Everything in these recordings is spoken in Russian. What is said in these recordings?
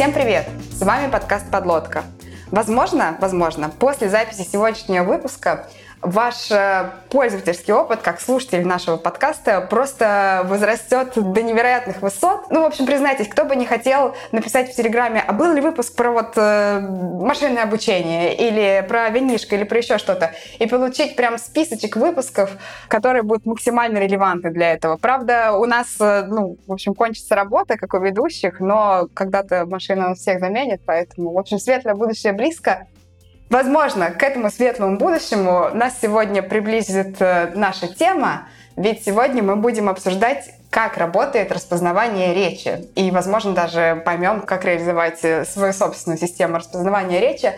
Всем привет! С вами подкаст «Подлодка». Возможно, возможно, после записи сегодняшнего выпуска ваш э, пользовательский опыт как слушатель нашего подкаста просто возрастет до невероятных высот. Ну, в общем, признайтесь, кто бы не хотел написать в Телеграме, а был ли выпуск про вот э, машинное обучение или про винишко или про еще что-то, и получить прям списочек выпусков, которые будут максимально релевантны для этого. Правда, у нас, э, ну, в общем, кончится работа, как у ведущих, но когда-то машина всех заменит, поэтому, в общем, светлое будущее близко. Возможно, к этому светлому будущему нас сегодня приблизит э, наша тема, ведь сегодня мы будем обсуждать, как работает распознавание речи. И, возможно, даже поймем, как реализовать э, свою собственную систему распознавания речи.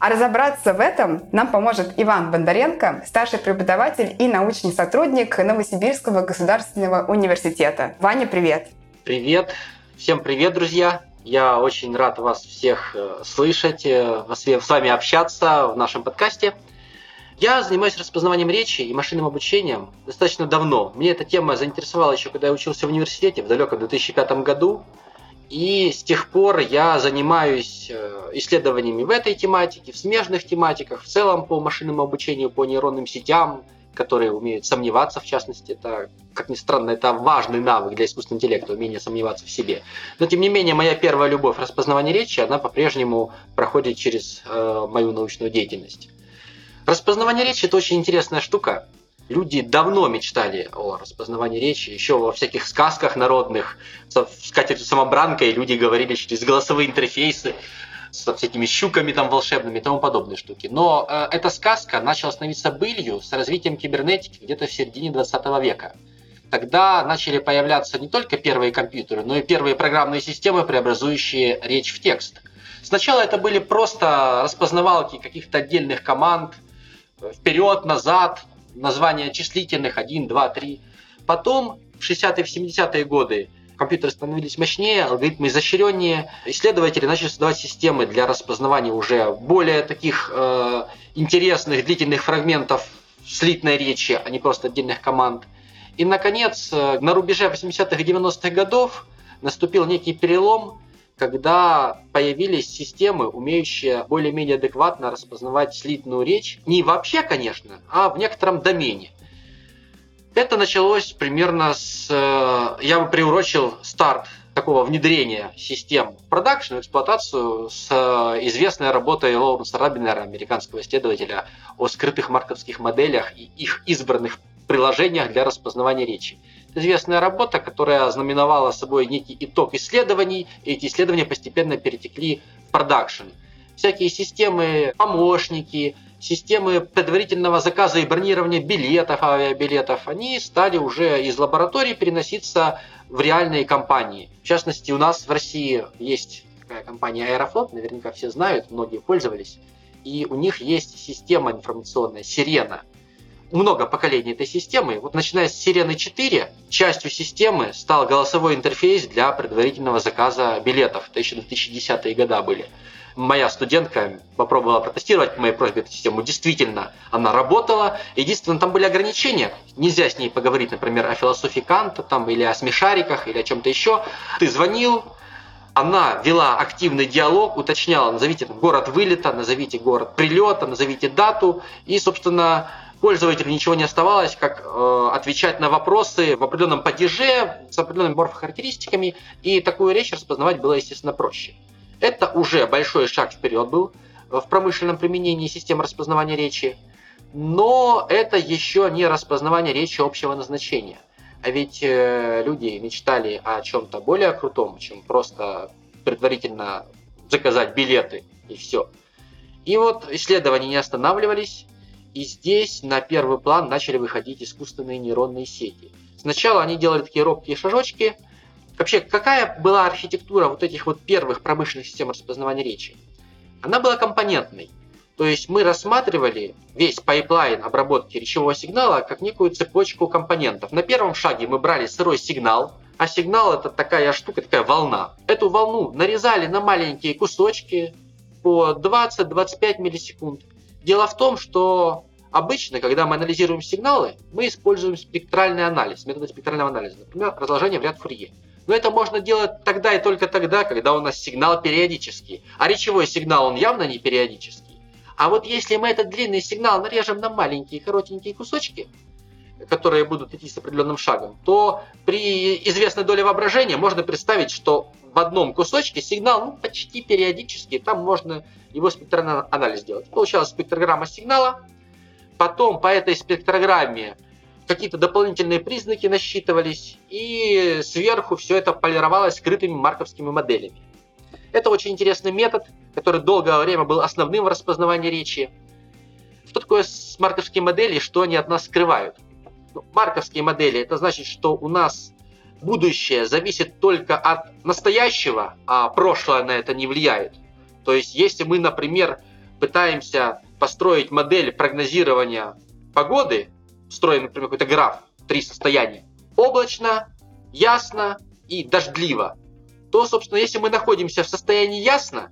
А разобраться в этом нам поможет Иван Бондаренко, старший преподаватель и научный сотрудник Новосибирского государственного университета. Ваня, привет! Привет! Всем привет, друзья! Я очень рад вас всех э, слышать, э, с вами общаться в нашем подкасте. Я занимаюсь распознаванием речи и машинным обучением достаточно давно. Мне эта тема заинтересовала еще, когда я учился в университете в далеком 2005 году. И с тех пор я занимаюсь э, исследованиями в этой тематике, в смежных тематиках, в целом по машинному обучению, по нейронным сетям, которые умеют сомневаться, в частности, это, как ни странно, это важный навык для искусственного интеллекта, умение сомневаться в себе. Но, тем не менее, моя первая любовь распознавания речи, она по-прежнему проходит через э, мою научную деятельность. Распознавание речи – это очень интересная штука. Люди давно мечтали о распознавании речи, еще во всяких сказках народных, с скатертью самобранкой люди говорили через голосовые интерфейсы, со всякими щуками там волшебными и тому подобные штуки. Но э, эта сказка начала становиться былью с развитием кибернетики где-то в середине 20 века. Тогда начали появляться не только первые компьютеры, но и первые программные системы, преобразующие речь в текст. Сначала это были просто распознавалки каких-то отдельных команд, э, вперед, назад, названия числительных 1, 2, 3. Потом в 60-е, в 70-е годы компьютеры становились мощнее, алгоритмы изощреннее, исследователи начали создавать системы для распознавания уже более таких э, интересных длительных фрагментов слитной речи, а не просто отдельных команд. И, наконец, э, на рубеже 80-х и 90-х годов наступил некий перелом, когда появились системы, умеющие более-менее адекватно распознавать слитную речь. Не вообще, конечно, а в некотором домене. Это началось примерно с... Э, я бы приурочил старт такого внедрения систем в продакшн, эксплуатацию с э, известной работой Лоуренса Рабинера, американского исследователя, о скрытых марковских моделях и их избранных приложениях для распознавания речи. Известная работа, которая знаменовала собой некий итог исследований, и эти исследования постепенно перетекли в продакшн. Всякие системы, помощники, системы предварительного заказа и бронирования билетов, авиабилетов, они стали уже из лабораторий переноситься в реальные компании. В частности, у нас в России есть такая компания Аэрофлот, наверняка все знают, многие пользовались, и у них есть система информационная, Сирена. Много поколений этой системы. Вот начиная с Сирены 4, частью системы стал голосовой интерфейс для предварительного заказа билетов. Это еще 2010-е годы были моя студентка попробовала протестировать по моей просьбе эту систему. Действительно, она работала. Единственное, там были ограничения. Нельзя с ней поговорить, например, о философии Канта там, или о смешариках, или о чем-то еще. Ты звонил, она вела активный диалог, уточняла, назовите город вылета, назовите город прилета, назовите дату. И, собственно, пользователю ничего не оставалось, как э, отвечать на вопросы в определенном падеже с определенными морфохарактеристиками. И такую речь распознавать было, естественно, проще. Это уже большой шаг вперед был в промышленном применении систем распознавания речи, но это еще не распознавание речи общего назначения. А ведь э, люди мечтали о чем-то более крутом, чем просто предварительно заказать билеты и все. И вот исследования не останавливались, и здесь на первый план начали выходить искусственные нейронные сети. Сначала они делали такие робкие шажочки – Вообще, какая была архитектура вот этих вот первых промышленных систем распознавания речи? Она была компонентной. То есть мы рассматривали весь пайплайн обработки речевого сигнала как некую цепочку компонентов. На первом шаге мы брали сырой сигнал, а сигнал это такая штука, такая волна. Эту волну нарезали на маленькие кусочки по 20-25 миллисекунд. Дело в том, что обычно, когда мы анализируем сигналы, мы используем спектральный анализ, методы спектрального анализа, например, разложение в ряд Фурье. Но это можно делать тогда и только тогда, когда у нас сигнал периодический. А речевой сигнал, он явно не периодический. А вот если мы этот длинный сигнал нарежем на маленькие коротенькие кусочки, которые будут идти с определенным шагом, то при известной доле воображения можно представить, что в одном кусочке сигнал ну, почти периодический, там можно его спектральный анализ сделать. Получалась спектрограмма сигнала, потом по этой спектрограмме какие-то дополнительные признаки насчитывались, и сверху все это полировалось скрытыми марковскими моделями. Это очень интересный метод, который долгое время был основным в распознавании речи. Что такое марковские модели и что они от нас скрывают? Ну, марковские модели – это значит, что у нас будущее зависит только от настоящего, а прошлое на это не влияет. То есть, если мы, например, пытаемся построить модель прогнозирования погоды, строим, например, какой-то граф, три состояния, облачно, ясно и дождливо, то, собственно, если мы находимся в состоянии ясно,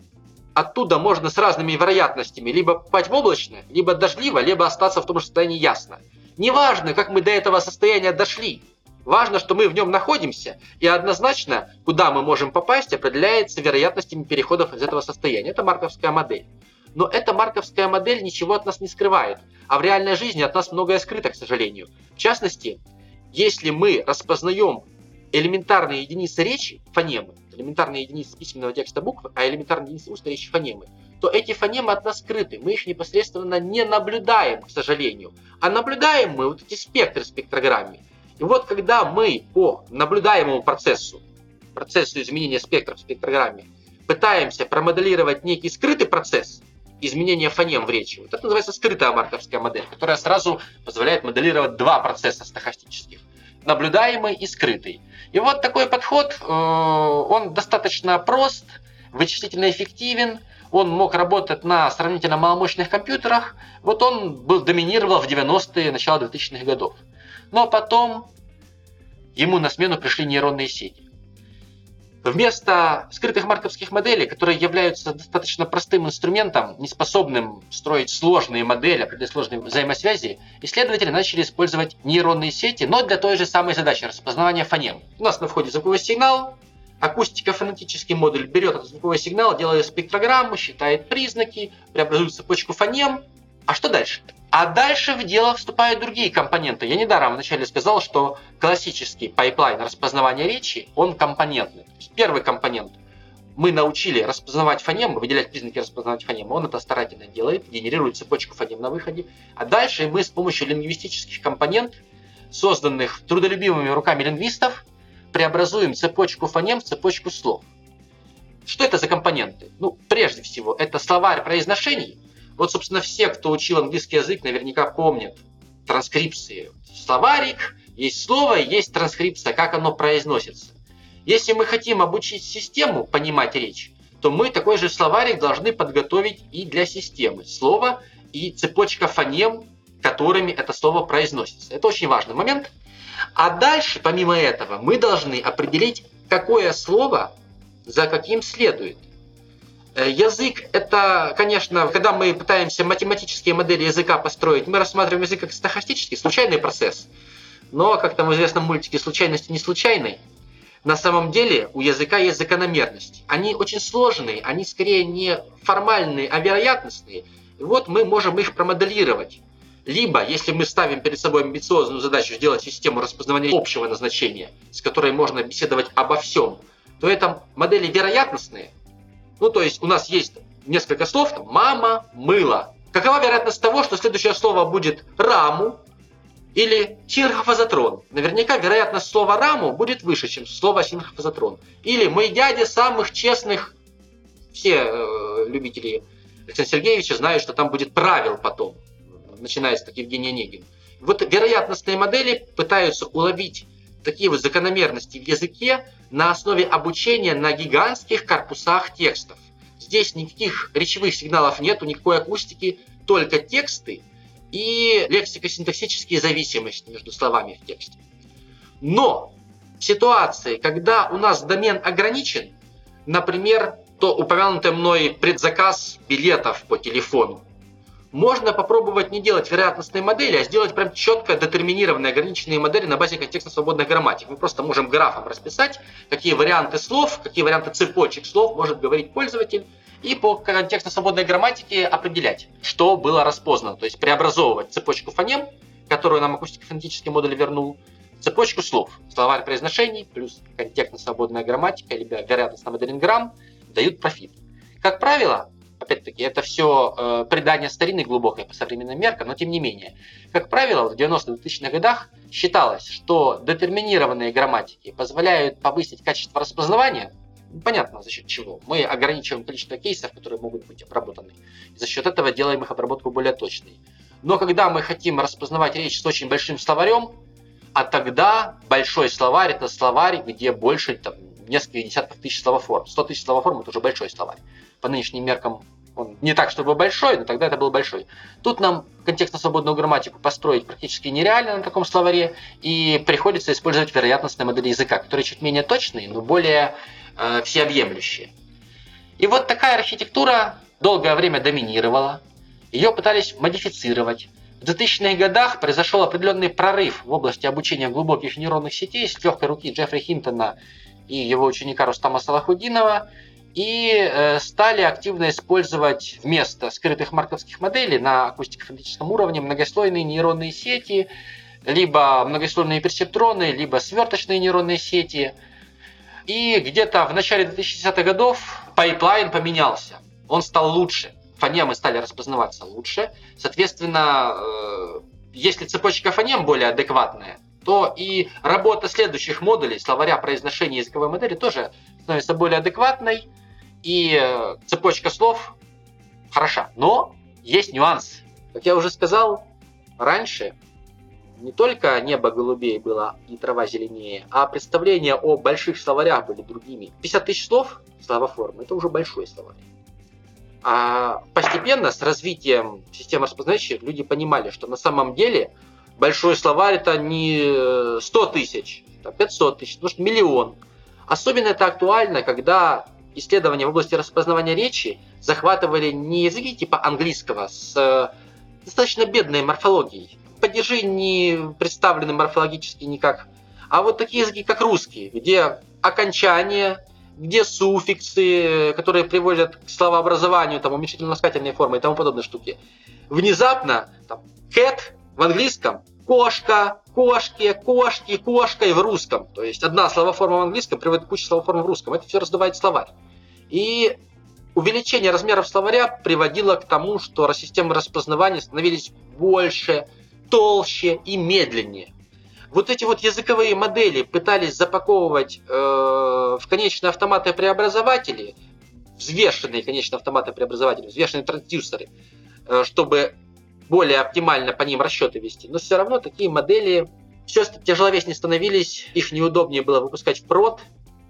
оттуда можно с разными вероятностями либо попасть в облачно, либо дождливо, либо остаться в том же состоянии ясно. Неважно, как мы до этого состояния дошли, Важно, что мы в нем находимся, и однозначно, куда мы можем попасть, определяется вероятностями переходов из этого состояния. Это марковская модель. Но эта марковская модель ничего от нас не скрывает. А в реальной жизни от нас многое скрыто, к сожалению. В частности, если мы распознаем элементарные единицы речи, фонемы, элементарные единицы письменного текста буквы, а элементарные единицы устной речи фонемы, то эти фонемы от нас скрыты. Мы их непосредственно не наблюдаем, к сожалению. А наблюдаем мы вот эти спектры в спектрограмме. И вот когда мы по наблюдаемому процессу, процессу изменения спектра в спектрограмме, пытаемся промоделировать некий скрытый процесс изменения фонем в речи, вот это называется скрытая марковская модель, которая сразу позволяет моделировать два процесса стохастических наблюдаемый и скрытый. И вот такой подход, э, он достаточно прост, вычислительно эффективен, он мог работать на сравнительно маломощных компьютерах, вот он был доминировал в 90-е, начало 2000-х годов. Но потом ему на смену пришли нейронные сети. Вместо скрытых марковских моделей, которые являются достаточно простым инструментом, не способным строить сложные модели, определять сложные взаимосвязи, исследователи начали использовать нейронные сети, но для той же самой задачи – распознавания фонем. У нас на входе звуковой сигнал, акустико-фонетический модуль берет этот звуковой сигнал, делает спектрограмму, считает признаки, преобразует цепочку фонем. А что дальше? А дальше в дело вступают другие компоненты. Я недаром вначале сказал, что классический пайплайн распознавания речи, он компонентный. Первый компонент мы научили распознавать фонемы, выделять признаки распознавать фонемы. Он это старательно делает, генерирует цепочку фонем на выходе. А дальше мы с помощью лингвистических компонентов, созданных трудолюбивыми руками лингвистов, преобразуем цепочку фонем в цепочку слов. Что это за компоненты? Ну, прежде всего, это словарь произношений, вот, собственно, все, кто учил английский язык, наверняка помнят транскрипции. Словарик, есть слово, есть транскрипция, как оно произносится. Если мы хотим обучить систему понимать речь, то мы такой же словарик должны подготовить и для системы. Слово и цепочка фонем, которыми это слово произносится. Это очень важный момент. А дальше, помимо этого, мы должны определить, какое слово за каким следует. Э, язык – это, конечно, когда мы пытаемся математические модели языка построить, мы рассматриваем язык как стохастический, случайный процесс. Но, как там в известном мультике, случайности не случайной. На самом деле у языка есть закономерность. Они очень сложные, они скорее не формальные, а вероятностные. И вот мы можем их промоделировать. Либо, если мы ставим перед собой амбициозную задачу сделать систему распознавания общего назначения, с которой можно беседовать обо всем, то это модели вероятностные, ну, то есть у нас есть несколько слов, мама, мыло. Какова вероятность того, что следующее слово будет раму или синхрофазотрон? Наверняка вероятность слова раму будет выше, чем слово синхрофазотрон. Или мой дядя самых честных, все э, любители Александра Сергеевича знают, что там будет правил потом, начиная с Евгения Негин. Вот вероятностные модели пытаются уловить такие вот закономерности в языке на основе обучения на гигантских корпусах текстов. Здесь никаких речевых сигналов нету, никакой акустики, только тексты и лексико-синтаксические зависимости между словами в тексте. Но в ситуации, когда у нас домен ограничен, например, то упомянутый мной предзаказ билетов по телефону, можно попробовать не делать вероятностные модели, а сделать прям четко детерминированные ограниченные модели на базе контекстно-свободных грамматик. Мы просто можем графом расписать, какие варианты слов, какие варианты цепочек слов может говорить пользователь, и по контекстно-свободной грамматике определять, что было распознано. То есть преобразовывать цепочку фонем, которую нам акустико-фонетический модуль вернул, цепочку слов. Словарь произношений плюс контекстно-свободная грамматика, либо вероятностный моделинграмм дают профит. Как правило, опять-таки, это все э, предание старины глубокое по современным меркам, но тем не менее. Как правило, в 90-2000-х годах считалось, что детерминированные грамматики позволяют повысить качество распознавания, понятно за счет чего. Мы ограничиваем количество кейсов, которые могут быть обработаны. И за счет этого делаем их обработку более точной. Но когда мы хотим распознавать речь с очень большим словарем, а тогда большой словарь это словарь, где больше там, несколько десятков тысяч словоформ. 100 тысяч словоформ это уже большой словарь. По нынешним меркам он не так, чтобы большой, но тогда это был большой. Тут нам контекстно-свободную грамматику построить практически нереально на таком словаре, и приходится использовать вероятностные модели языка, которые чуть менее точные, но более э, всеобъемлющие. И вот такая архитектура долгое время доминировала, ее пытались модифицировать. В 2000-х годах произошел определенный прорыв в области обучения глубоких нейронных сетей с легкой руки Джеффри Хинтона и его ученика Рустама Салахудинова – и э, стали активно использовать вместо скрытых марковских моделей на акустико-фонетическом уровне многослойные нейронные сети, либо многослойные персептроны, либо сверточные нейронные сети. И где-то в начале 2010-х годов пайплайн поменялся. Он стал лучше. Фонемы стали распознаваться лучше. Соответственно, э, если цепочка фонем более адекватная, то и работа следующих модулей, словаря произношения языковой модели тоже становится более адекватной и э, цепочка слов хороша. Но есть нюанс. Как я уже сказал раньше, не только небо голубее было и трава зеленее, а представления о больших словарях были другими. 50 тысяч слов словоформы – это уже большой словарь. А постепенно с развитием системы распознающих люди понимали, что на самом деле большой словарь это не 100 тысяч, а 500 тысяч, может миллион. Особенно это актуально, когда исследования в области распознавания речи захватывали не языки типа английского с э, достаточно бедной морфологией, падежи не представлены морфологически никак, а вот такие языки, как русский, где окончания, где суффиксы, которые приводят к словообразованию, там, уменьшительно-ласкательные формы и тому подобные штуки. Внезапно там, cat в английском кошка, кошки, кошки, кошка и в русском. То есть одна словоформа в английском приводит к куче словоформ в русском. Это все раздувает словарь. И увеличение размеров словаря приводило к тому, что системы распознавания становились больше, толще и медленнее. Вот эти вот языковые модели пытались запаковывать э, в конечные автоматы преобразователи, взвешенные конечные автоматы преобразователи, взвешенные трансдюсеры, э, чтобы более оптимально по ним расчеты вести. Но все равно такие модели все тяжеловеснее становились, их неудобнее было выпускать в прод,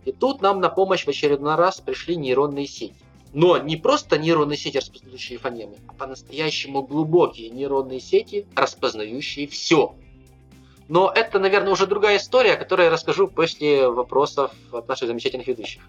и тут нам на помощь в очередной раз пришли нейронные сети. Но не просто нейронные сети, распознающие фонемы, а по-настоящему глубокие нейронные сети, распознающие все. Но это, наверное, уже другая история, которую я расскажу после вопросов от наших замечательных ведущих.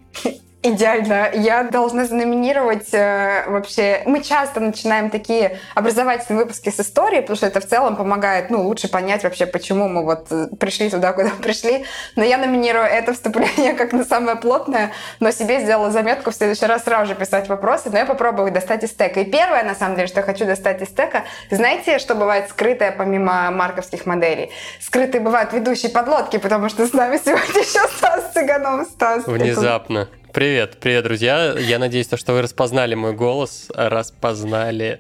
Идеально. Я должна заноминировать э, вообще... Мы часто начинаем такие образовательные выпуски с истории, потому что это в целом помогает ну, лучше понять вообще, почему мы вот э, пришли туда, куда пришли. Но я номинирую это вступление как на самое плотное, но себе сделала заметку в следующий раз сразу же писать вопросы, но я попробую достать из стека. И первое, на самом деле, что я хочу достать из стека, знаете, что бывает скрытое помимо марковских моделей? Скрытые бывают ведущие подлодки, потому что с нами сегодня еще Стас Цыганов. Стас, Внезапно. Привет, привет, друзья. Я надеюсь, что вы распознали мой голос, распознали.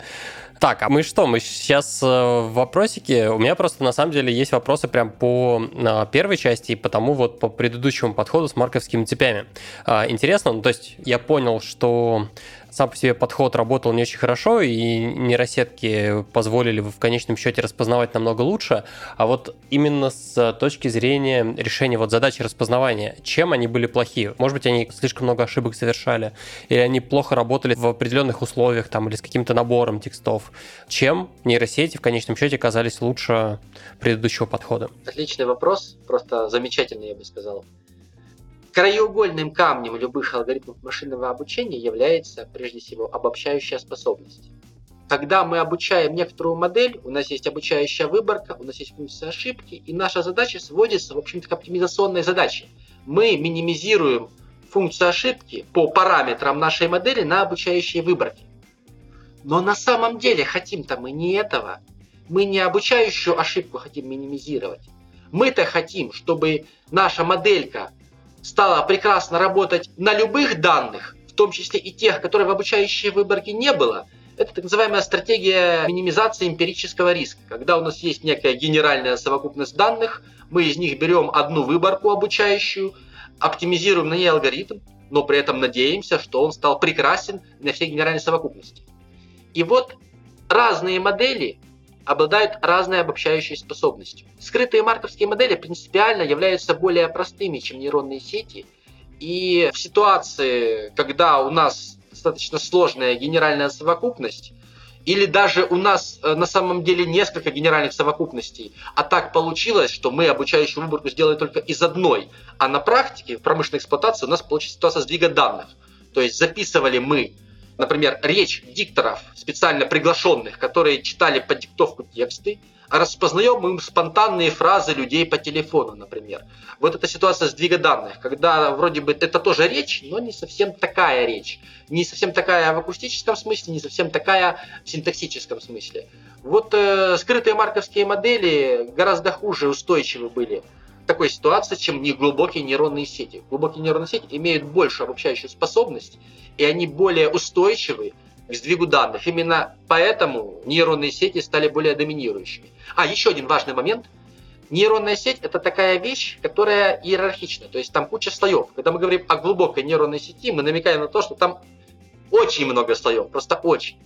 Так, а мы что, мы сейчас э, в вопросике? У меня просто на самом деле есть вопросы прям по а, первой части и потому вот по предыдущему подходу с марковскими цепями. А, интересно, ну то есть я понял, что сам по себе подход работал не очень хорошо, и нейросетки позволили в конечном счете распознавать намного лучше. А вот именно с точки зрения решения вот задачи распознавания, чем они были плохие? Может быть, они слишком много ошибок совершали, или они плохо работали в определенных условиях там, или с каким-то набором текстов? Чем нейросети в конечном счете оказались лучше предыдущего подхода? Отличный вопрос, просто замечательный, я бы сказал. Краеугольным камнем любых алгоритмов машинного обучения является, прежде всего, обобщающая способность. когда мы обучаем некоторую модель, у нас есть обучающая выборка, у нас есть функция ошибки, и наша задача сводится, в общем-то, к оптимизационной задаче. Мы минимизируем функцию ошибки по параметрам нашей модели на обучающие выборки. Но на самом деле хотим-то мы не этого. Мы не обучающую ошибку хотим минимизировать. Мы-то хотим, чтобы наша моделька стала прекрасно работать на любых данных, в том числе и тех, которые в обучающей выборке не было – это так называемая стратегия минимизации эмпирического риска. Когда у нас есть некая генеральная совокупность данных, мы из них берем одну выборку обучающую, оптимизируем на ней алгоритм, но при этом надеемся, что он стал прекрасен на всей генеральной совокупности. И вот разные модели обладают разной обобщающей способностью. Скрытые марковские модели принципиально являются более простыми, чем нейронные сети. И в ситуации, когда у нас достаточно сложная генеральная совокупность, или даже у нас э, на самом деле несколько генеральных совокупностей, а так получилось, что мы обучающую выборку сделали только из одной, а на практике в промышленной эксплуатации у нас получилась ситуация сдвига данных. То есть записывали мы, например, речь дикторов, специально приглашенных, которые читали под диктовку тексты, распознаем мы спонтанные фразы людей по телефону, например. Вот эта ситуация сдвига данных, когда вроде бы это тоже речь, но не совсем такая речь. Не совсем такая в акустическом смысле, не совсем такая в синтаксическом смысле. Вот э, скрытые марковские модели гораздо хуже устойчивы были такой ситуации, чем не глубокие нейронные сети. Глубокие нейронные сети имеют большую обобщающую способность, и они более устойчивы к сдвигу данных. Именно поэтому нейронные сети стали более доминирующими. А, еще один важный момент. Нейронная сеть – это такая вещь, которая иерархична, то есть там куча слоев. Когда мы говорим о глубокой нейронной сети, мы намекаем на то, что там очень много слоев, просто очень.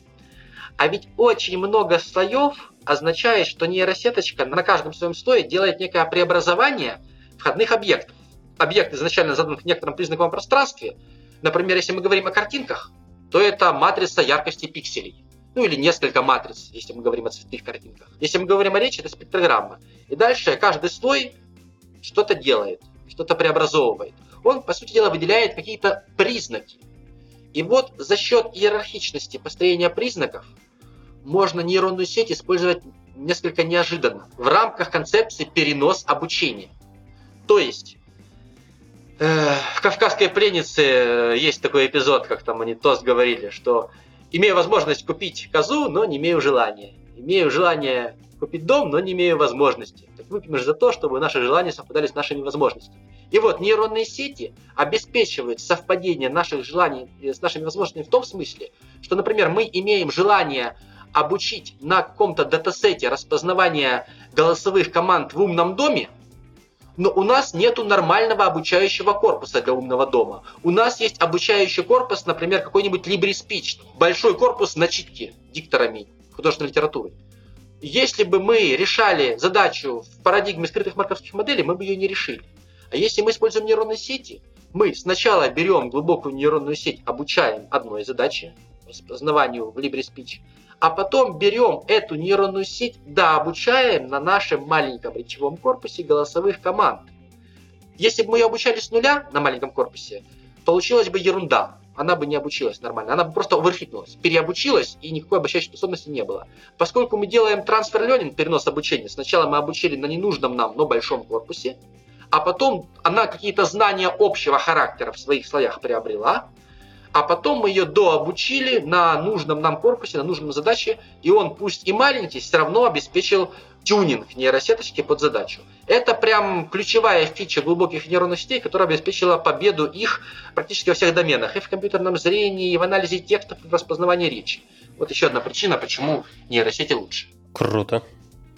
А ведь очень много слоев означает, что нейросеточка на каждом своем слое делает некое преобразование входных объектов. Объект изначально задан в некотором признаковом пространстве. Например, если мы говорим о картинках, то это матрица яркости пикселей. Ну или несколько матриц, если мы говорим о цветных картинках. Если мы говорим о речи, это спектрограмма. И дальше каждый слой что-то делает, что-то преобразовывает. Он, по сути дела, выделяет какие-то признаки. И вот за счет иерархичности построения признаков можно нейронную сеть использовать несколько неожиданно в рамках концепции перенос обучения. То есть в «Кавказской пленнице» э, есть такой эпизод, как там они тост говорили, что имею возможность купить козу, но не имею желания. Имею желание купить дом, но не имею возможности. Так выпьем же за то, чтобы наши желания совпадали с нашими возможностями. И вот нейронные сети обеспечивают совпадение наших желаний э, с нашими возможностями в том смысле, что, например, мы имеем желание обучить на каком-то датасете распознавания голосовых команд в умном доме, но у нас нету нормального обучающего корпуса для умного дома. У нас есть обучающий корпус, например, какой-нибудь LibreSpeech, большой корпус начитки дикторами художественной литературы. Если бы мы решали задачу в парадигме скрытых марковских моделей, мы бы ее не решили. А если мы используем нейронные сети, мы сначала берем глубокую нейронную сеть, обучаем одной задаче, распознаванию в LibreSpeech, а потом берем эту нейронную сеть, да, обучаем на нашем маленьком речевом корпусе голосовых команд. Если бы мы ее обучали с нуля на маленьком корпусе, получилась бы ерунда. Она бы не обучилась нормально, она бы просто оверфитнулась, переобучилась, и никакой обучающей способности не было. Поскольку мы делаем трансфер ленинг, перенос обучения, сначала мы обучили на ненужном нам, но большом корпусе, а потом она какие-то знания общего характера в своих слоях приобрела, а потом мы ее дообучили на нужном нам корпусе, на нужном задаче, и он, пусть и маленький, все равно обеспечил тюнинг нейросеточки под задачу. Это прям ключевая фича глубоких нейронных сетей, которая обеспечила победу их практически во всех доменах. И в компьютерном зрении, и в анализе текстов, и в распознавании речи. Вот еще одна причина, почему нейросети лучше. Круто.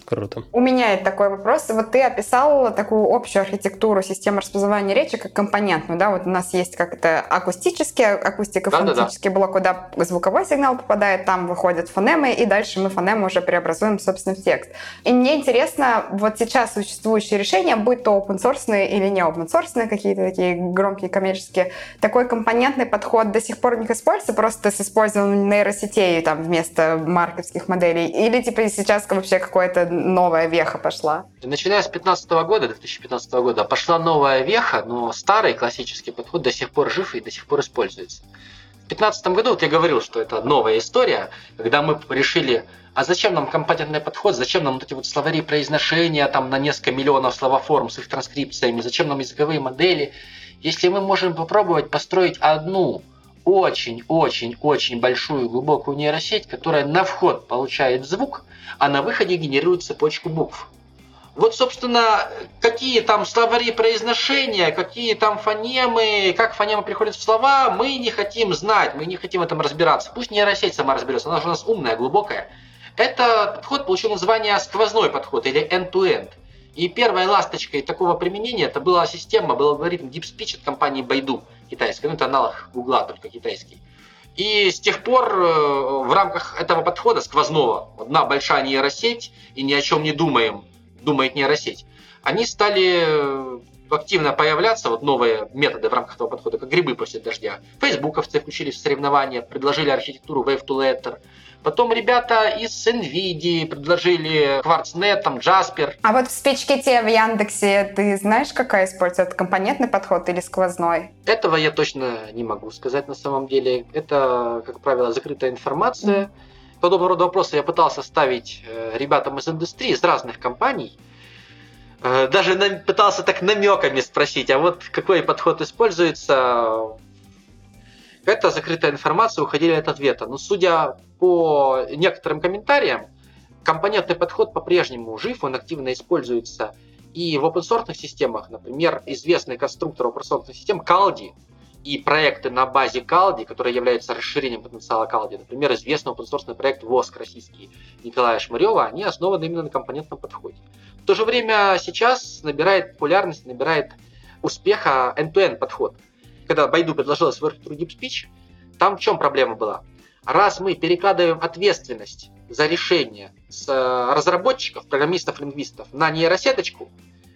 Круто. У меня есть такой вопрос. Вот ты описал такую общую архитектуру системы распознавания речи как компонентную, да? Вот у нас есть как это акустический, акустико-фонетический да, да, да. блок, куда звуковой сигнал попадает, там выходят фонемы, и дальше мы фонемы уже преобразуем, собственно, в текст. И мне интересно, вот сейчас существующие решения, будь то open source или не open source, какие-то такие громкие коммерческие, такой компонентный подход до сих пор не используется, просто с использованием нейросетей там вместо марковских моделей? Или типа сейчас вообще какое-то новая веха пошла? Начиная с 2015 года, 2015 года, пошла новая веха, но старый классический подход до сих пор жив и до сих пор используется. В 2015 году, вот я говорил, что это новая история, когда мы решили, а зачем нам компетентный подход, зачем нам вот эти вот словари произношения там на несколько миллионов словоформ с их транскрипциями, зачем нам языковые модели, если мы можем попробовать построить одну очень-очень-очень большую глубокую нейросеть, которая на вход получает звук, а на выходе генерирует цепочку букв. Вот, собственно, какие там словари произношения, какие там фонемы, как фонемы приходят в слова, мы не хотим знать, мы не хотим в этом разбираться. Пусть нейросеть сама разберется, она же у нас умная, глубокая. Этот подход получил название сквозной подход или end-to-end. И первой ласточкой такого применения это была система, был алгоритм Deep Speech от компании Baidu китайской, ну это аналог Гугла, только китайский. И с тех пор э, в рамках этого подхода сквозного, одна большая нейросеть и ни о чем не думаем, думает нейросеть, они стали э, активно появляться, вот новые методы в рамках этого подхода, как грибы после дождя. Фейсбуковцы включились в соревнования, предложили архитектуру Wave to Letter. Потом ребята из NVIDIA предложили QuartzNet, там, Jasper. А вот в спичките в Яндексе ты знаешь, какая используется компонентный подход или сквозной? Этого я точно не могу сказать на самом деле. Это, как правило, закрытая информация. Mm. Подобного рода вопросы я пытался ставить э, ребятам из индустрии, из разных компаний. Э, даже пытался так намеками спросить, а вот какой подход используется, это закрытая информация, уходили от ответа. Но судя по некоторым комментариям, компонентный подход по-прежнему жив, он активно используется и в open системах, например, известный конструктор open систем Caldi и проекты на базе Caldi, которые являются расширением потенциала Caldi, например, известный open проект ВОСК российский Николая Шмарева, они основаны именно на компонентном подходе. В то же время сейчас набирает популярность, набирает успеха end-to-end подход. Когда Байду предложила свой архитектуру Deep Speech, там в чем проблема была? Раз мы перекладываем ответственность за решение с э, разработчиков, программистов, лингвистов на нейросеточку,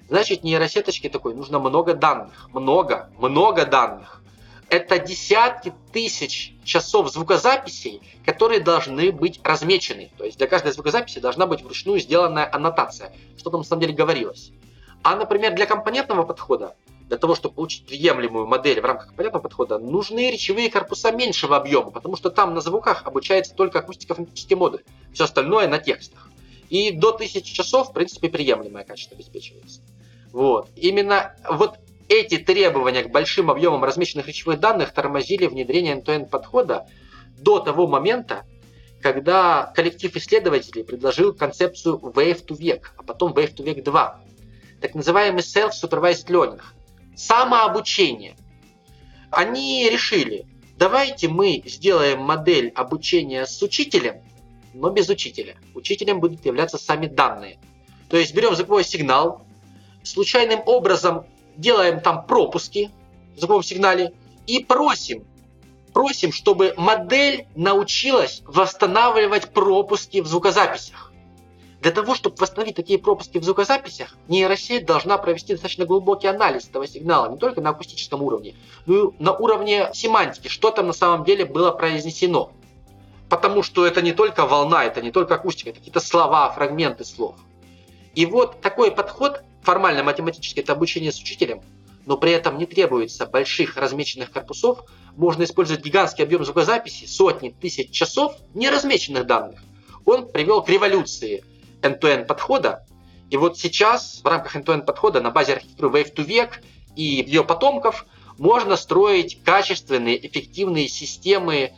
значит нейросеточке такой нужно много данных, много, много данных. Это десятки тысяч часов звукозаписей, которые должны быть размечены. То есть для каждой звукозаписи должна быть вручную сделанная аннотация, что там на самом деле говорилось. А, например, для компонентного подхода, для того, чтобы получить приемлемую модель в рамках компонентного подхода, нужны речевые корпуса меньшего объема, потому что там на звуках обучается только акустико-фонетический модуль, все остальное на текстах. И до 1000 часов, в принципе, приемлемое качество обеспечивается. Вот. Именно вот эти требования к большим объемам размещенных речевых данных тормозили внедрение end-to-end подхода до того момента, когда коллектив исследователей предложил концепцию Wave to Vec, а потом Wave to Vec 2, так называемый Self-Supervised Learning, самообучение. Они решили, давайте мы сделаем модель обучения с учителем, но без учителя. Учителем будут являться сами данные. То есть берем звуковой сигнал, случайным образом делаем там пропуски в звуковом сигнале и просим, просим, чтобы модель научилась восстанавливать пропуски в звукозаписях. Для того, чтобы восстановить такие пропуски в звукозаписях, нейросеть должна провести достаточно глубокий анализ этого сигнала, не только на акустическом уровне, но и на уровне семантики, что там на самом деле было произнесено. Потому что это не только волна, это не только акустика, это какие-то слова, фрагменты слов. И вот такой подход формально математически это обучение с учителем, но при этом не требуется больших размеченных корпусов, можно использовать гигантский объем звукозаписи, сотни тысяч часов неразмеченных данных. Он привел к революции end-to-end подхода, и вот сейчас в рамках end-to-end подхода на базе архитектуры Wave to Vec и ее потомков можно строить качественные, эффективные системы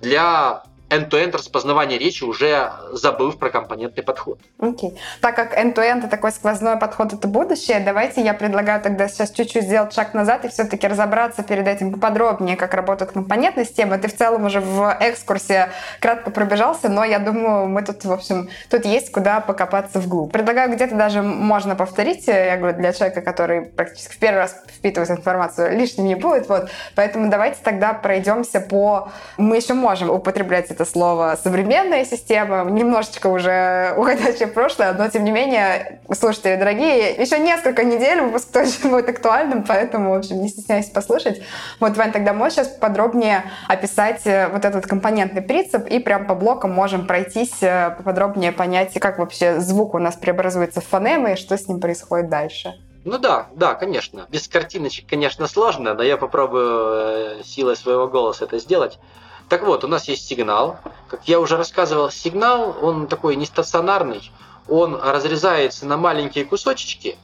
для end-to-end распознавание речи, уже забыв про компонентный подход. Окей. Okay. Так как end-to-end и такой сквозной подход — это будущее, давайте я предлагаю тогда сейчас чуть-чуть сделать шаг назад и все-таки разобраться перед этим поподробнее, как работают компонентные системы. Ты в целом уже в экскурсе кратко пробежался, но я думаю, мы тут, в общем, тут есть куда покопаться вглубь. Предлагаю где-то даже можно повторить, я говорю, для человека, который практически в первый раз впитывает информацию, лишним не будет, вот. Поэтому давайте тогда пройдемся по... Мы еще можем употреблять это слово современная система, немножечко уже уходящее в прошлое, но тем не менее, слушайте, дорогие, еще несколько недель выпуск точно будет актуальным, поэтому, в общем, не стесняйтесь послушать. Вот, Вань, тогда можешь сейчас подробнее описать э, вот этот компонентный принцип и прям по блокам можем пройтись, э, поподробнее понять, как вообще звук у нас преобразуется в фонемы и что с ним происходит дальше. Ну да, да, конечно. Без картиночек, конечно, сложно, но я попробую э, силой своего голоса это сделать. Так вот, у нас есть сигнал. Как я уже рассказывал, сигнал, он такой не стационарный, он разрезается на маленькие кусочки.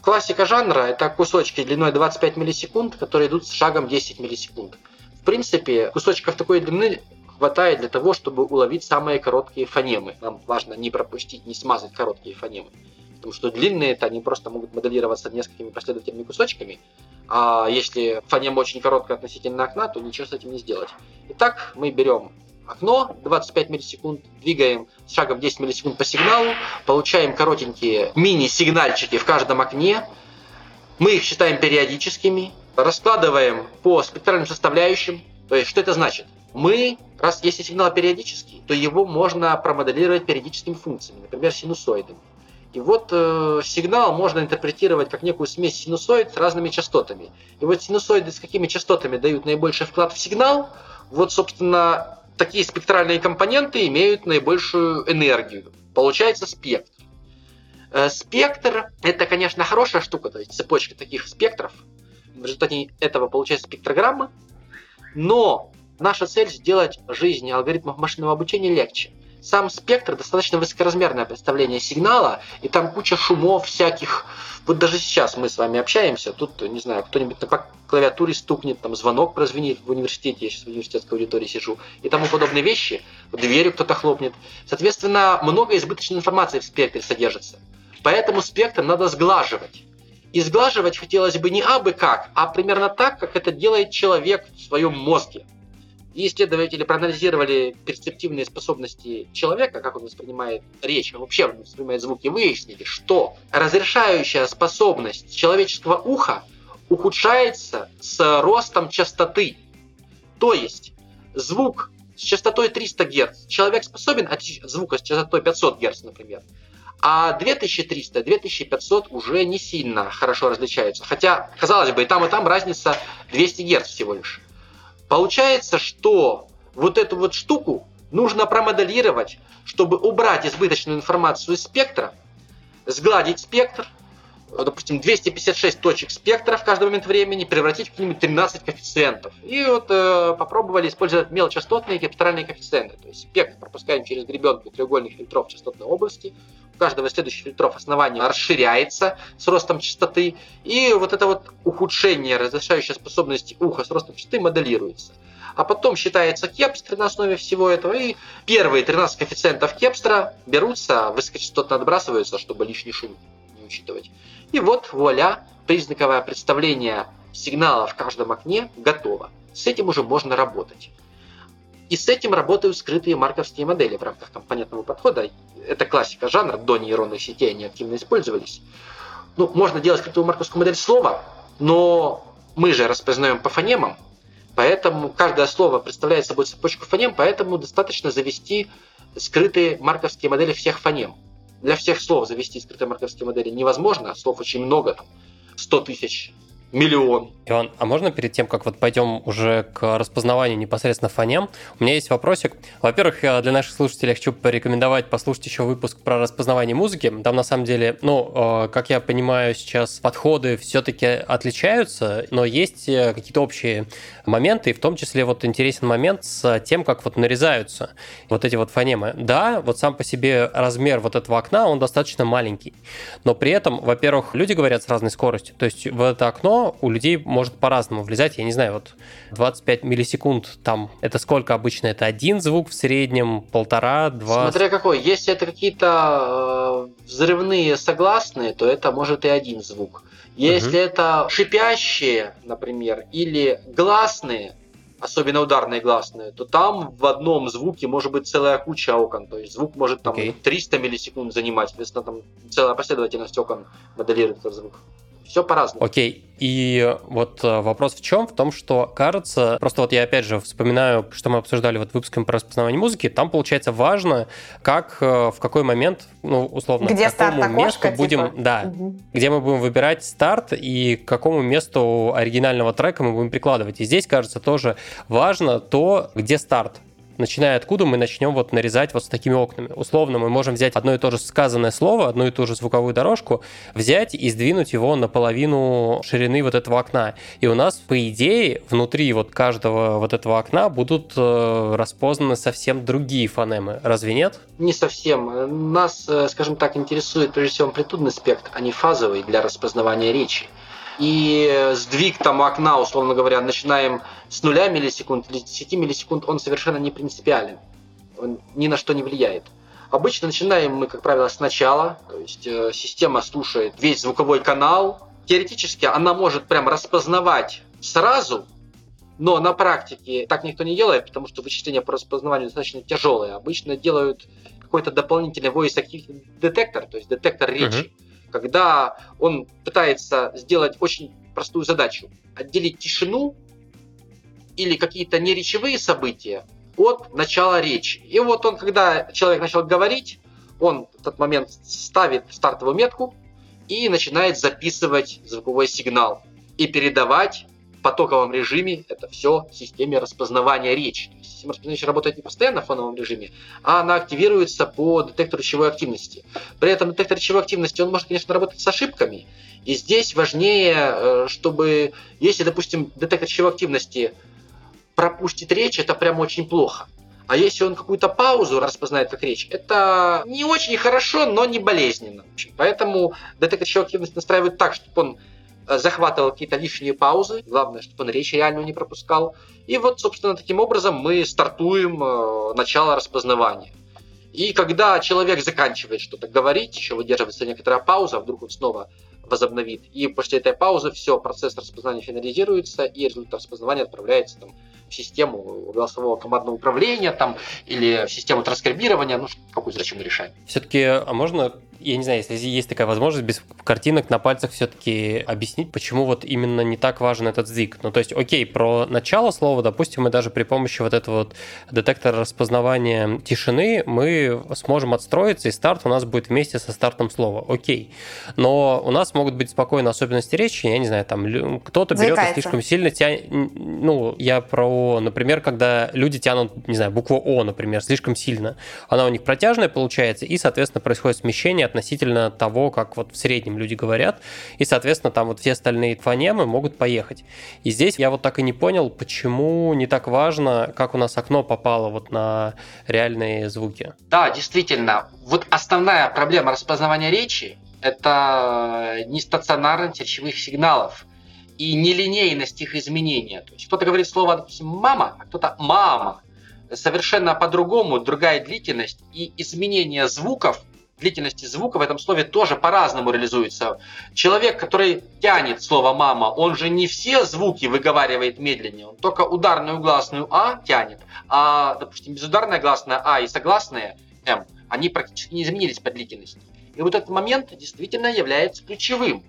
Классика жанра – это кусочки длиной 25 миллисекунд, которые идут с шагом 10 миллисекунд. В принципе, кусочков такой длины хватает для того, чтобы уловить самые короткие фонемы. Нам важно не пропустить, не смазать короткие фонемы. Потому что длинные это они просто могут моделироваться несколькими последовательными кусочками, а если фонема очень короткая относительно окна, то ничего с этим не сделать. Итак, мы берем окно 25 миллисекунд, двигаем с шагом 10 миллисекунд по сигналу, получаем коротенькие мини-сигнальчики в каждом окне, мы их считаем периодическими, раскладываем по спектральным составляющим. То есть, что это значит? Мы, раз если сигнал периодический, то его можно промоделировать периодическими функциями, например, синусоидом. И вот э, сигнал можно интерпретировать как некую смесь синусоид с разными частотами. И вот синусоиды с какими частотами дают наибольший вклад в сигнал, вот, собственно, такие спектральные компоненты имеют наибольшую энергию. Получается спектр. Э, спектр – это, конечно, хорошая штука, то есть цепочка таких спектров. В результате этого получается спектрограмма. Но наша цель – сделать жизнь алгоритмов машинного обучения легче сам спектр достаточно высокоразмерное представление сигнала, и там куча шумов всяких. Вот даже сейчас мы с вами общаемся, тут, не знаю, кто-нибудь на клавиатуре стукнет, там звонок прозвенит в университете, я сейчас в университетской аудитории сижу, и тому подобные вещи, дверью кто-то хлопнет. Соответственно, много избыточной информации в спектре содержится. Поэтому спектр надо сглаживать. И сглаживать хотелось бы не абы как, а примерно так, как это делает человек в своем мозге. И исследователи проанализировали перцептивные способности человека, как он воспринимает речь, как вообще воспринимает звуки, выяснили, что разрешающая способность человеческого уха ухудшается с ростом частоты. То есть звук с частотой 300 Гц человек способен от звука с частотой 500 Гц, например. А 2300, 2500 уже не сильно хорошо различаются. Хотя, казалось бы, и там, и там разница 200 Гц всего лишь. Получается, что вот эту вот штуку нужно промоделировать, чтобы убрать избыточную информацию из спектра, сгладить спектр, допустим, 256 точек спектра в каждый момент времени превратить в какие-нибудь 13 коэффициентов. И вот э, попробовали использовать мелочастотные капитальные коэффициенты. То есть спектр пропускаем через гребенку треугольных фильтров частотной области. У каждого из следующих фильтров основание расширяется с ростом частоты. И вот это вот ухудшение разрешающей способности уха с ростом частоты моделируется. А потом считается кепстр на основе всего этого, и первые 13 коэффициентов кепстра берутся, высокочастотно отбрасываются, чтобы лишний шум не учитывать. И вот, вуаля, признаковое представление сигнала в каждом окне готово. С этим уже можно работать. И с этим работают скрытые марковские модели в рамках компонентного подхода. Это классика жанра, до нейронных сетей они активно использовались. Ну, можно делать скрытую марковскую модель слова, но мы же распознаем по фонемам, поэтому каждое слово представляет собой цепочку фонем, поэтому достаточно завести скрытые марковские модели всех фонем для всех слов завести скрытые марковские модели невозможно, слов очень много, там, 100 тысяч миллион. Иван, а можно перед тем, как вот пойдем уже к распознаванию непосредственно фонем, у меня есть вопросик. Во-первых, для наших слушателей хочу порекомендовать послушать еще выпуск про распознавание музыки. Там на самом деле, ну, э, как я понимаю, сейчас подходы все-таки отличаются, но есть э, какие-то общие моменты, и в том числе вот интересен момент с тем, как вот нарезаются вот эти вот фонемы. Да, вот сам по себе размер вот этого окна, он достаточно маленький, но при этом, во-первых, люди говорят с разной скоростью, то есть в это окно у людей может по-разному влезать. Я не знаю, вот 25 миллисекунд там, это сколько обычно? Это один звук в среднем, полтора, два? Смотря какой. Если это какие-то э, взрывные согласные, то это может и один звук. Если угу. это шипящие, например, или гласные, особенно ударные гласные, то там в одном звуке может быть целая куча окон. То есть звук может там okay. 300 миллисекунд занимать, соответственно, там целая последовательность окон моделирует этот звук. Все по-разному. Окей. И вот э, вопрос в чем? В том, что кажется, просто вот я опять же вспоминаю, что мы обсуждали вот выпуском про распознавание музыки, там получается важно, как, э, в какой момент, ну, условно, где к какому старт месту будем, типа? да, угу. где мы будем выбирать старт и к какому месту оригинального трека мы будем прикладывать. И здесь, кажется, тоже важно то, где старт начиная откуда мы начнем вот нарезать вот с такими окнами. Условно мы можем взять одно и то же сказанное слово, одну и ту же звуковую дорожку, взять и сдвинуть его наполовину ширины вот этого окна. И у нас, по идее, внутри вот каждого вот этого окна будут э, распознаны совсем другие фонемы. Разве нет? Не совсем. Нас, э, скажем так, интересует прежде всего амплитудный спектр, а не фазовый для распознавания речи и сдвиг там окна, условно говоря, начинаем с нуля миллисекунд или с 10 миллисекунд, он совершенно не принципиален. Он ни на что не влияет. Обычно начинаем мы, как правило, сначала, то есть э, система слушает весь звуковой канал. Теоретически она может прям распознавать сразу, но на практике так никто не делает, потому что вычисления по распознаванию достаточно тяжелые. Обычно делают какой-то дополнительный voice activity детектор, то есть детектор речи. Uh-huh когда он пытается сделать очень простую задачу, отделить тишину или какие-то неречевые события от начала речи. И вот он, когда человек начал говорить, он в этот момент ставит стартовую метку и начинает записывать звуковой сигнал и передавать потоковом режиме это все системе распознавания речи. система распознавания речи работает не постоянно в фоновом режиме, а она активируется по детектору речевой активности. При этом детектор речевой активности, он может, конечно, работать с ошибками. И здесь важнее, э, чтобы, если, допустим, детектор речевой активности пропустит речь, это прям очень плохо. А если он какую-то паузу распознает как речь, это не очень хорошо, но не болезненно. Поэтому детектор речевой активности настраивают так, чтобы он захватывал какие-то лишние паузы, главное, чтобы он речь реально не пропускал. И вот, собственно, таким образом мы стартуем э, начало распознавания. И когда человек заканчивает что-то говорить, еще выдерживается некоторая пауза, вдруг он снова возобновит. И после этой паузы все, процесс распознавания финализируется, и результат распознавания отправляется там, в систему голосового командного управления там, или в систему транскрибирования, ну, какую задачу мы решаем. Все-таки, а можно я не знаю, если есть такая возможность, без картинок на пальцах все-таки объяснить, почему вот именно не так важен этот сдвиг. Ну, то есть, окей, про начало слова, допустим, мы даже при помощи вот этого вот детектора распознавания тишины мы сможем отстроиться, и старт у нас будет вместе со стартом слова. Окей. Но у нас могут быть спокойно особенности речи, я не знаю, там кто-то берет и слишком сильно тянет, ну, я про, например, когда люди тянут, не знаю, букву О, например, слишком сильно, она у них протяжная получается, и, соответственно, происходит смещение относительно того, как вот в среднем люди говорят, и, соответственно, там вот все остальные фонемы могут поехать. И здесь я вот так и не понял, почему не так важно, как у нас окно попало вот на реальные звуки. Да, действительно. Вот основная проблема распознавания речи – это нестационарность речевых сигналов и нелинейность их изменения. То есть кто-то говорит слово, допустим, «мама», а кто-то «мама». Совершенно по-другому, другая длительность и изменение звуков длительности звука в этом слове тоже по-разному реализуется. Человек, который тянет слово «мама», он же не все звуки выговаривает медленнее, он только ударную гласную «а» тянет, а, допустим, безударная гласная «а» и согласная «м», они практически не изменились по длительности. И вот этот момент действительно является ключевым.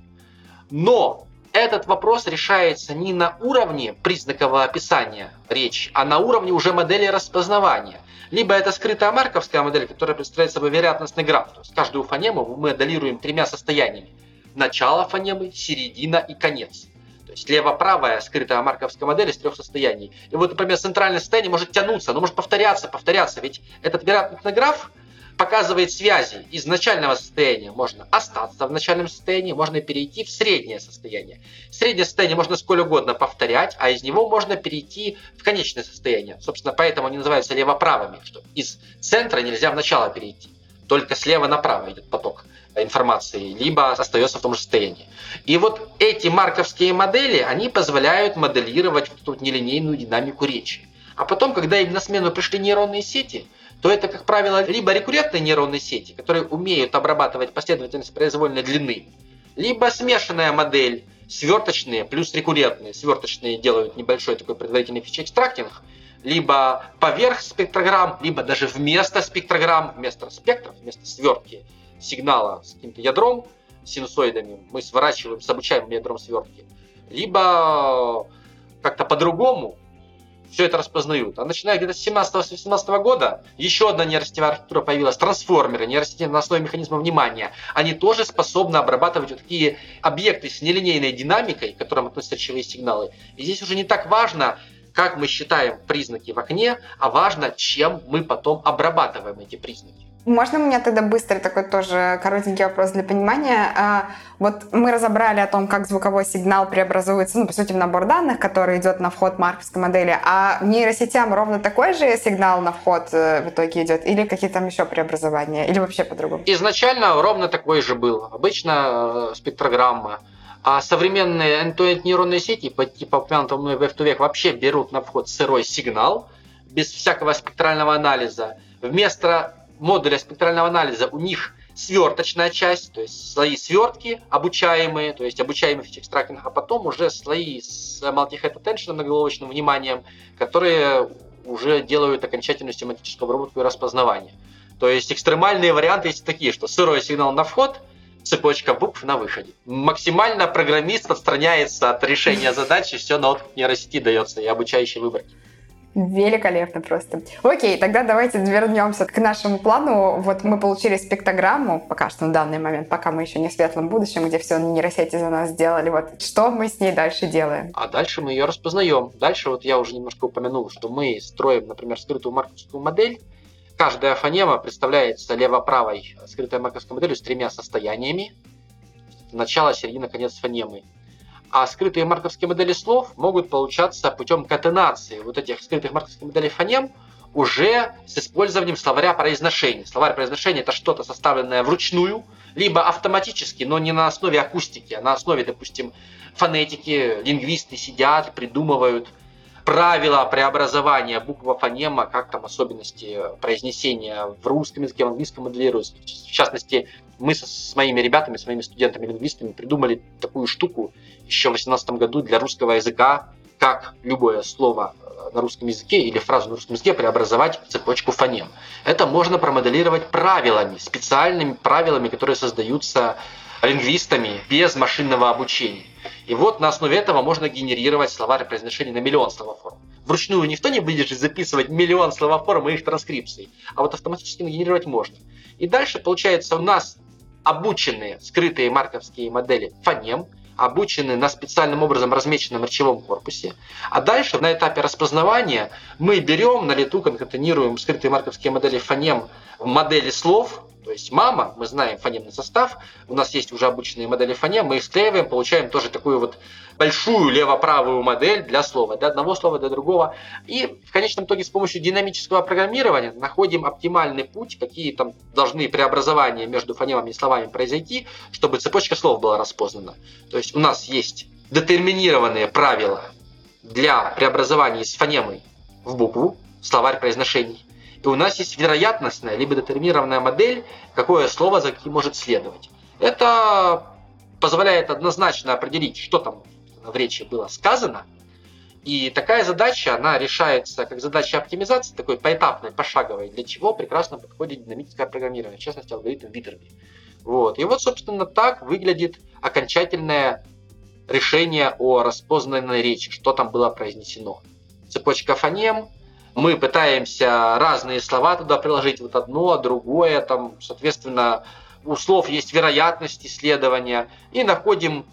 Но этот вопрос решается не на уровне признакового описания речи, а на уровне уже модели распознавания. Либо это скрытая марковская модель, которая представляет собой вероятностный граф. То есть каждую фонему мы моделируем тремя состояниями. Начало фонемы, середина и конец. То есть лево-правая скрытая марковская модель из трех состояний. И вот, например, центральное состояние может тянуться, но может повторяться, повторяться. Ведь этот вероятностный граф показывает связи из начального состояния. Можно остаться в начальном состоянии, можно перейти в среднее состояние. Среднее состояние можно сколь угодно повторять, а из него можно перейти в конечное состояние. Собственно, поэтому они называются лево-правыми, что из центра нельзя в начало перейти. Только слева направо идет поток информации, либо остается в том же состоянии. И вот эти марковские модели, они позволяют моделировать вот эту нелинейную динамику речи. А потом, когда им на смену пришли нейронные сети – то это, как правило, либо рекуррентные нейронные сети, которые умеют обрабатывать последовательность произвольной длины, либо смешанная модель, сверточные плюс рекуррентные. Сверточные делают небольшой такой предварительный фичи-экстрактинг, либо поверх спектрограмм, либо даже вместо спектрограмм, вместо спектров, вместо свертки сигнала с каким-то ядром, синусоидами, мы сворачиваем с обучаемым ядром свертки, либо как-то по-другому все это распознают. А начиная где-то с 17-18 года еще одна нейросетевая архитектура появилась, трансформеры, нейросети на основе механизма внимания. Они тоже способны обрабатывать вот такие объекты с нелинейной динамикой, к которым относятся речевые сигналы. И здесь уже не так важно, как мы считаем признаки в окне, а важно, чем мы потом обрабатываем эти признаки. Можно у меня тогда быстрый такой тоже коротенький вопрос для понимания? А, вот мы разобрали о том, как звуковой сигнал преобразуется, ну, по сути, в набор данных, который идет на вход марковской модели, а нейросетям ровно такой же сигнал на вход э, в итоге идет, или какие там еще преобразования, или вообще по-другому? Изначально ровно такой же был. Обычно э, спектрограмма. А современные end нейронные сети, по типу упомянутого мной в век, вообще берут на вход сырой сигнал, без всякого спектрального анализа. Вместо модуля спектрального анализа у них сверточная часть, то есть слои свертки обучаемые, то есть обучаемый фичекс тракинг, а потом уже слои с multi-head attention, многоголовочным вниманием, которые уже делают окончательную семантическую обработку и распознавание. То есть экстремальные варианты есть такие, что сырой сигнал на вход, цепочка букв на выходе. Максимально программист отстраняется от решения задачи, все на откуп нейросети дается и обучающий выборки. Великолепно просто. Окей, тогда давайте вернемся к нашему плану. Вот мы получили спектрограмму, пока что на данный момент, пока мы еще не в светлом будущем, где все нейросети за нас сделали. Вот что мы с ней дальше делаем? А дальше мы ее распознаем. Дальше вот я уже немножко упомянул, что мы строим, например, скрытую маркетинговую модель. Каждая фонема представляется лево-правой скрытой марковской моделью с тремя состояниями. Начало, середина, конец фонемы. А скрытые марковские модели слов могут получаться путем катенации вот этих скрытых марковских моделей фонем уже с использованием словаря произношения. Словарь произношения – это что-то составленное вручную, либо автоматически, но не на основе акустики, а на основе, допустим, фонетики. Лингвисты сидят, придумывают правила преобразования буква фонема, как там особенности произнесения в русском языке, в английском моделируются. В частности, мы со, с моими ребятами, с моими студентами-лингвистами придумали такую штуку еще в 2018 году для русского языка, как любое слово э, на русском языке или фразу на русском языке преобразовать в цепочку фонем. Это можно промоделировать правилами, специальными правилами, которые создаются лингвистами без машинного обучения. И вот на основе этого можно генерировать словарь произношения на миллион словоформ. Вручную никто не будет записывать миллион словоформ и их транскрипций, а вот автоматически генерировать можно. И дальше, получается, у нас обученные скрытые марковские модели фонем, обучены на специальным образом размеченном речевом корпусе. А дальше на этапе распознавания мы берем на лету, конкатенируем скрытые марковские модели фонем в модели слов, то есть мама, мы знаем фонемный состав, у нас есть уже обученные модели фонем, мы их склеиваем, получаем тоже такую вот большую лево-правую модель для слова, до одного слова, до другого. И в конечном итоге с помощью динамического программирования находим оптимальный путь, какие там должны преобразования между фонемами и словами произойти, чтобы цепочка слов была распознана. То есть у нас есть детерминированные правила для преобразования из фонемы в букву, словарь произношений. И у нас есть вероятностная, либо детерминированная модель, какое слово за каким может следовать. Это позволяет однозначно определить, что там в речи было сказано. И такая задача, она решается как задача оптимизации, такой поэтапной, пошаговой, для чего прекрасно подходит динамическое программирование, в частности алгоритм Витерби. Вот. И вот, собственно, так выглядит окончательное решение о распознанной речи, что там было произнесено. Цепочка фонем, мы пытаемся разные слова туда приложить, вот одно, другое, там, соответственно, у слов есть вероятность исследования, и находим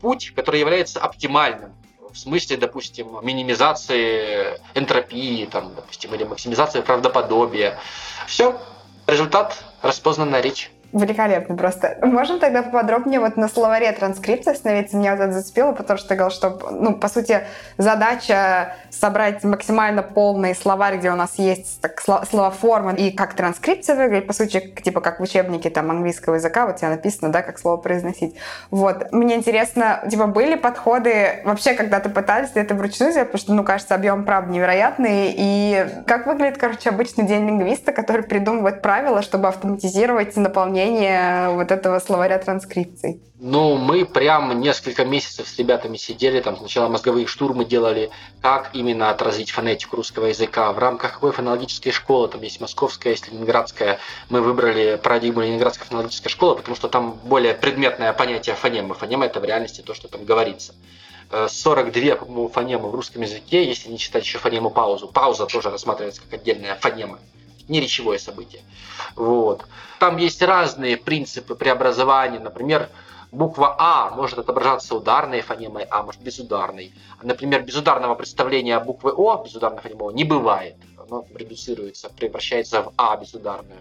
путь, который является оптимальным в смысле, допустим, минимизации энтропии, там, допустим, или максимизации правдоподобия. Все, результат распознанная речь. Великолепно просто. Можем тогда поподробнее вот на словаре транскрипции остановиться? Меня вот это зацепило, потому что ты говорил, что, ну, по сути, задача собрать максимально полный словарь, где у нас есть так, словоформа и как транскрипция выглядит, по сути, типа как в учебнике там английского языка, вот тебе написано, да, как слово произносить. Вот. Мне интересно, типа, были подходы вообще, когда ты пытались это вручную сделать, потому что, ну, кажется, объем, правда, невероятный. И как выглядит, короче, обычный день лингвиста, который придумывает правила, чтобы автоматизировать наполнение наполнение вот этого словаря транскрипций? Ну, мы прям несколько месяцев с ребятами сидели, там сначала мозговые штурмы делали, как именно отразить фонетику русского языка, в рамках какой фонологической школы, там есть московская, есть ленинградская, мы выбрали парадигму ленинградской фонологической школы, потому что там более предметное понятие фонемы. Фонема это в реальности то, что там говорится. 42, э, по-моему, фонемы в русском языке, если не считать еще фонему паузу. Пауза тоже рассматривается как отдельная фонема не речевое событие. Вот. Там есть разные принципы преобразования. Например, буква А может отображаться ударной фонемой, А может безударной. Например, безударного представления буквы О, безударной фонемы не бывает. Оно редуцируется, превращается в А безударную.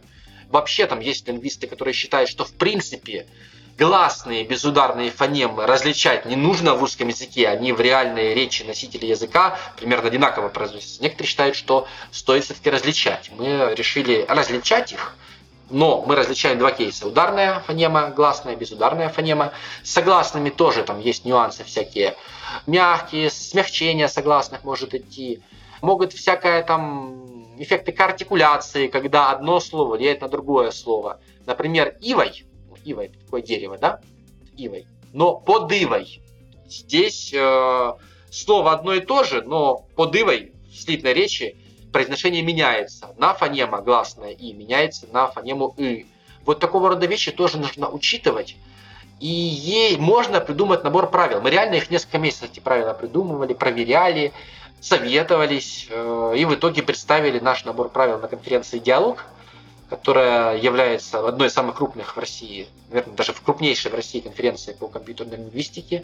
Вообще там есть лингвисты, которые считают, что в принципе гласные безударные фонемы различать не нужно в русском языке, они в реальной речи носителя языка примерно одинаково произносятся. Некоторые считают, что стоит все-таки различать. Мы решили различать их, но мы различаем два кейса. Ударная фонема, гласная, безударная фонема. С согласными тоже там есть нюансы всякие. Мягкие, смягчение согласных может идти. Могут всякое там эффекты картикуляции, когда одно слово влияет на другое слово. Например, ивой это такое дерево, да? Ивой. Но под ивой. Здесь э, слово одно и то же, но под ивой в слитной речи произношение меняется. На фонема гласная и меняется на фонему и. Вот такого рода вещи тоже нужно учитывать. И ей можно придумать набор правил. Мы реально их несколько месяцев эти правила придумывали, проверяли, советовались э, и в итоге представили наш набор правил на конференции «Диалог», которая является одной из самых крупных в России, наверное, даже в крупнейшей в России конференции по компьютерной лингвистике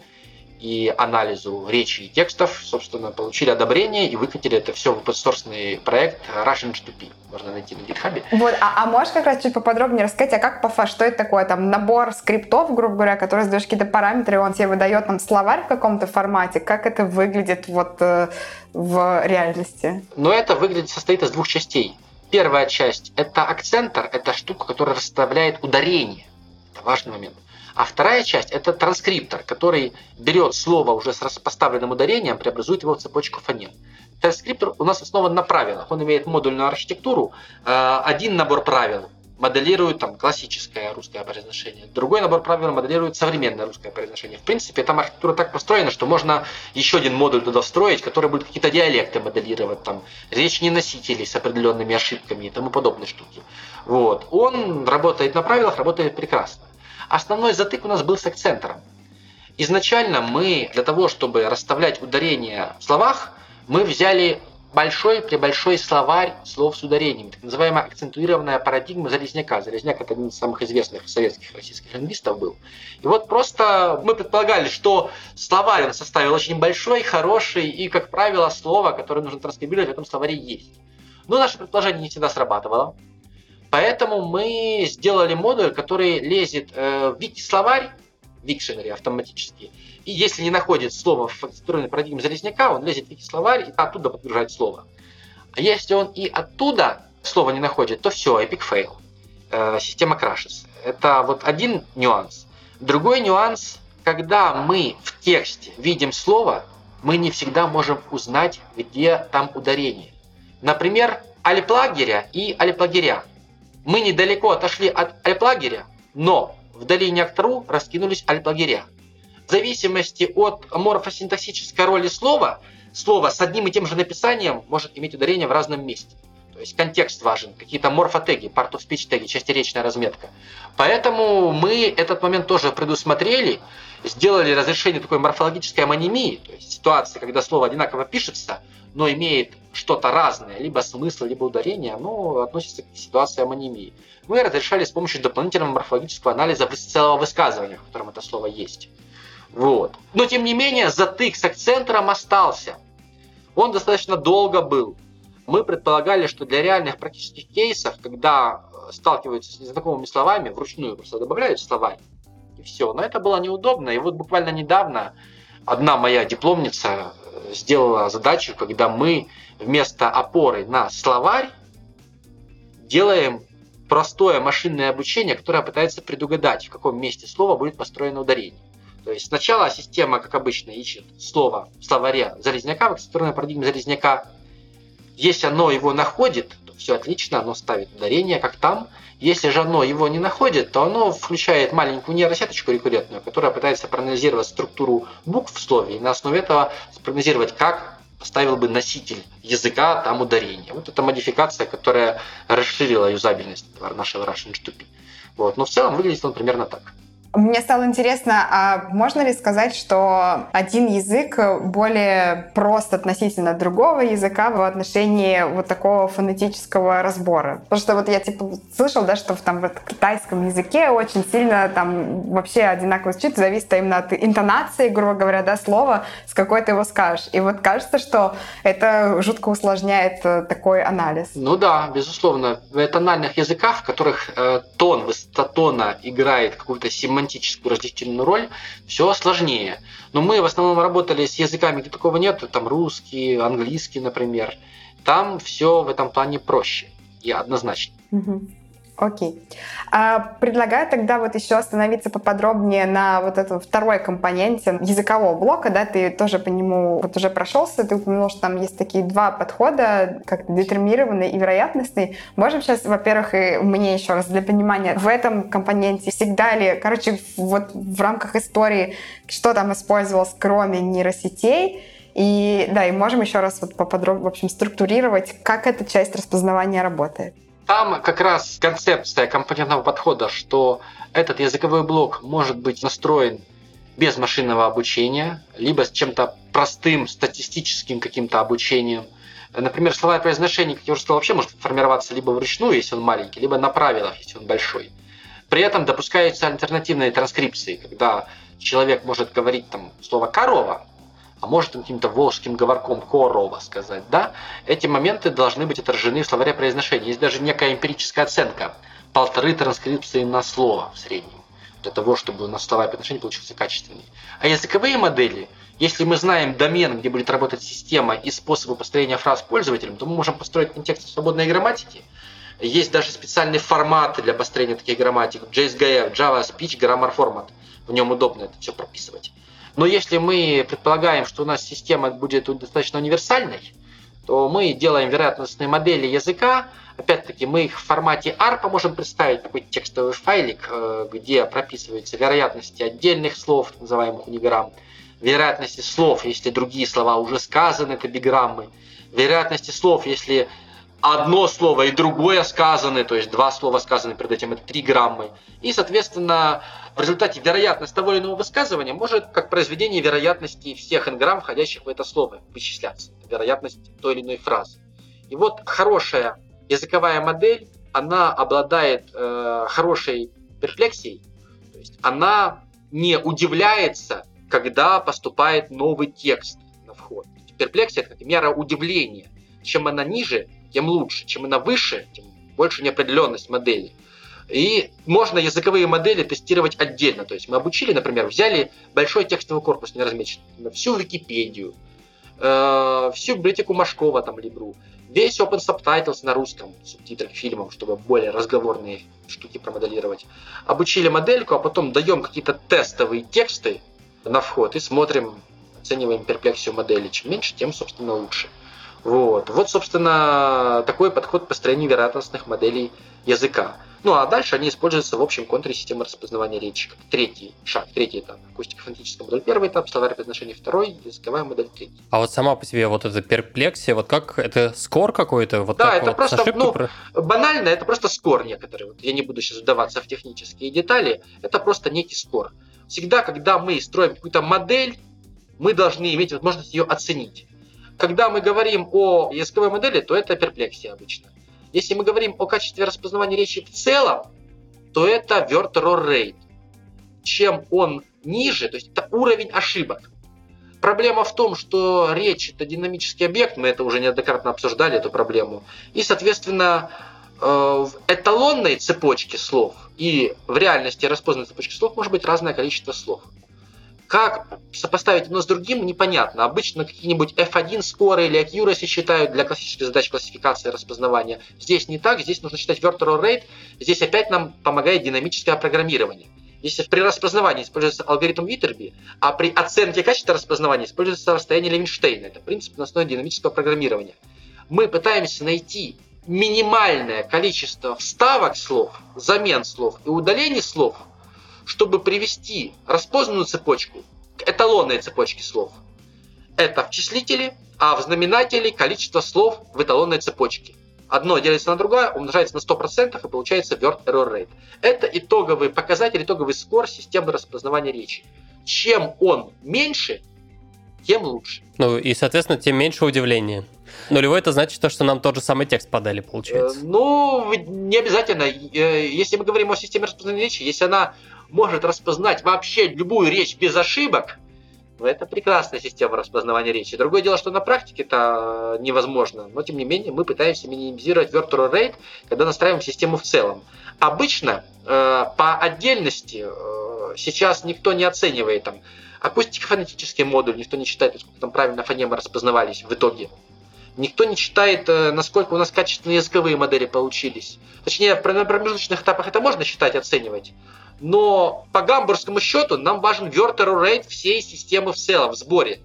и анализу речи и текстов, собственно, получили одобрение и выкатили это все в open проект Russian H2P. Можно найти на GitHub. Вот, а, а можешь как раз чуть поподробнее рассказать, а как по что это такое? Там набор скриптов, грубо говоря, которые задаешь какие-то параметры, он тебе выдает там словарь в каком-то формате. Как это выглядит вот э, в реальности? Ну, это выглядит, состоит из двух частей. Первая часть – это акцентор, это штука, которая расставляет ударение. Это важный момент. А вторая часть – это транскриптор, который берет слово уже с поставленным ударением, преобразует его в цепочку фонем. Транскриптор у нас основан на правилах. Он имеет модульную архитектуру, э, один набор правил моделирует там классическое русское произношение. Другой набор правил моделирует современное русское произношение. В принципе, там архитектура так построена, что можно еще один модуль туда встроить, который будет какие-то диалекты моделировать, там, речь носителей с определенными ошибками и тому подобные штуки. Вот. Он работает на правилах, работает прекрасно. Основной затык у нас был с акцентером. Изначально мы для того, чтобы расставлять ударения в словах, мы взяли большой при большой словарь слов с ударением, так называемая акцентуированная парадигма Залезняка. Залезняк это один из самых известных советских российских лингвистов был. И вот просто мы предполагали, что словарь он составил очень большой, хороший, и, как правило, слово, которое нужно транскрибировать, в этом словаре есть. Но наше предположение не всегда срабатывало. Поэтому мы сделали модуль, который лезет э, в вики-словарь, Dictionary автоматически. И если не находит слово в факторной парадигме Залезняка, он лезет в вики-словарь и оттуда подгружает слово. А если он и оттуда слово не находит, то все, epic fail. Э, система крашится. Это вот один нюанс. Другой нюанс, когда мы в тексте видим слово, мы не всегда можем узнать, где там ударение. Например, альплагеря и альплагеря. Мы недалеко отошли от альплагеря, но вдали некотору раскинулись альплагеря. В зависимости от морфосинтаксической роли слова, слово с одним и тем же написанием может иметь ударение в разном месте. То есть контекст важен, какие-то морфотеги, part of speech теги, частеречная разметка. Поэтому мы этот момент тоже предусмотрели, сделали разрешение такой морфологической амонимии, то есть ситуации, когда слово одинаково пишется, но имеет что-то разное, либо смысл, либо ударение, оно относится к ситуации амонимии. Мы разрешали с помощью дополнительного морфологического анализа целого высказывания, в котором это слово есть. Вот. Но тем не менее, затык с акцентером остался. Он достаточно долго был. Мы предполагали, что для реальных практических кейсов, когда э, сталкиваются с незнакомыми словами, вручную просто добавляют слова, и все. Но это было неудобно. И вот буквально недавно одна моя дипломница э, сделала задачу, когда мы вместо опоры на словарь делаем простое машинное обучение, которое пытается предугадать, в каком месте слова будет построено ударение. То есть сначала система, как обычно, ищет слово в словаре Залезняка, в акцентурной парадигме Залезняка. Если оно его находит, то все отлично, оно ставит ударение, как там. Если же оно его не находит, то оно включает маленькую нейросеточку рекуррентную, которая пытается проанализировать структуру букв в слове и на основе этого спрогнозировать, как поставил бы носитель языка там ударение. Вот это модификация, которая расширила юзабельность нашего Russian HTTP. Вот. Но в целом выглядит он примерно так. Мне стало интересно, а можно ли сказать, что один язык более прост относительно другого языка в отношении вот такого фонетического разбора? Потому что вот я типа слышал, да, что в там вот китайском языке очень сильно там вообще одинаково звучит, зависит именно от интонации, грубо говоря, да, слова, с какой ты его скажешь. И вот кажется, что это жутко усложняет э, такой анализ. Ну да, безусловно. В тональных языках, в которых э, тон, высота тона играет какую-то семантическую разделительную роль, все сложнее. Но мы в основном работали с языками, где такого нет, там русский, английский, например. Там все в этом плане проще и однозначно. Угу. Окей. А, предлагаю тогда вот еще остановиться поподробнее на вот этом второй компоненте языкового блока, да, ты тоже по нему вот уже прошелся, ты упомянул, что там есть такие два подхода, как детерминированный и вероятностный. Можем сейчас, во-первых, и мне еще раз для понимания, в этом компоненте всегда ли, короче, вот в рамках истории, что там использовалось, кроме нейросетей, и да, и можем еще раз вот поподробнее, в общем, структурировать, как эта часть распознавания работает. Там как раз концепция компонентного подхода, что этот языковой блок может быть настроен без машинного обучения, либо с чем-то простым статистическим каким-то обучением. Например, слова и произношение, как я уже сказал, вообще может формироваться либо вручную, если он маленький, либо на правилах, если он большой. При этом допускаются альтернативные транскрипции, когда человек может говорить там слово «корова», а может каким-то волжским говорком корова сказать, да, эти моменты должны быть отражены в словаре произношения. Есть даже некая эмпирическая оценка, полторы транскрипции на слово в среднем, для того, чтобы у нас словарь произношения получился качественный. А языковые модели, если мы знаем домен, где будет работать система и способы построения фраз пользователям, то мы можем построить контекст свободной грамматики, есть даже специальные форматы для построения таких грамматик. JSGF, Java Speech Grammar Format. В нем удобно это все прописывать. Но если мы предполагаем, что у нас система будет достаточно универсальной, то мы делаем вероятностные модели языка. Опять-таки, мы их в формате ARPA можем представить, такой текстовый файлик, э, где прописываются вероятности отдельных слов, называемых униграмм, вероятности слов, если другие слова уже сказаны, это биграммы, вероятности слов, если одно слово и другое сказаны, то есть два слова сказаны перед этим, это три граммы. И, соответственно, в результате вероятность того или иного высказывания может, как произведение вероятности всех n входящих в это слово, вычисляться. Вероятность той или иной фразы. И вот хорошая языковая модель, она обладает э, хорошей перфлексией, то есть она не удивляется, когда поступает новый текст на вход. Перплексия – это мера удивления. Чем она ниже, тем лучше. Чем она выше, тем больше неопределенность модели. И можно языковые модели тестировать отдельно. То есть мы обучили, например, взяли большой текстовый корпус не размеченный, всю Википедию, э, всю библиотеку Машкова, там, Либру, весь Open Subtitles на русском, субтитры к фильмам, чтобы более разговорные штуки промоделировать. Обучили модельку, а потом даем какие-то тестовые тексты на вход и смотрим, оцениваем перплексию модели. Чем меньше, тем, собственно, лучше. Вот. вот, собственно, такой подход к построению вероятностных моделей языка. Ну а дальше они используются в общем контуре системы распознавания речи, как третий шаг, третий этап. Акустико-фонетическая модель первый этап, словарь произношения второй, языковая модель третий. А вот сама по себе вот эта перплексия, вот как это скор какой-то? Вот да, это вот просто, ну, про... банально, это просто скор некоторый. Вот я не буду сейчас вдаваться в технические детали, это просто некий скор. Всегда, когда мы строим какую-то модель, мы должны иметь возможность ее оценить. Когда мы говорим о языковой модели, то это перплексия обычно. Если мы говорим о качестве распознавания речи в целом, то это word error rate. Чем он ниже, то есть это уровень ошибок. Проблема в том, что речь это динамический объект, мы это уже неоднократно обсуждали, эту проблему. И, соответственно, э, в эталонной цепочке слов и в реальности распознанной цепочки слов может быть разное количество слов. Как сопоставить одно с другим, непонятно. Обычно какие-нибудь F1 скоры или accuracy считают для классических задач классификации распознавания. Здесь не так, здесь нужно считать error rate. Здесь опять нам помогает динамическое программирование. Если при распознавании используется алгоритм Витерби, а при оценке качества распознавания используется расстояние Левинштейна. Это принцип на основе динамического программирования. Мы пытаемся найти минимальное количество вставок слов, замен слов и удалений слов – чтобы привести распознанную цепочку к эталонной цепочке слов. Это в числителе, а в знаменателе количество слов в эталонной цепочке. одно делится на другое, умножается на 100% и получается word error rate. Это итоговый показатель, итоговый скор системы распознавания речи. Чем он меньше, тем лучше. Ну и, соответственно, тем меньше удивления. Нулевой это значит то, что нам тот же самый текст подали, получается. Э, ну, не обязательно. Э, если мы говорим о системе распознавания речи, если она может распознать вообще любую речь без ошибок, ну, это прекрасная система распознавания речи. Другое дело, что на практике это невозможно, но тем не менее мы пытаемся минимизировать virtual rate, когда настраиваем систему в целом. Обычно э, по отдельности э, сейчас никто не оценивает там акустико-фонетический модуль, никто не считает, сколько там правильно фонемы распознавались в итоге. Никто не считает, э, насколько у нас качественные языковые модели получились. Точнее, на промежуточных этапах это можно считать, оценивать. Но по гамбургскому счету нам важен Word рейд всей системы в целом, в сборе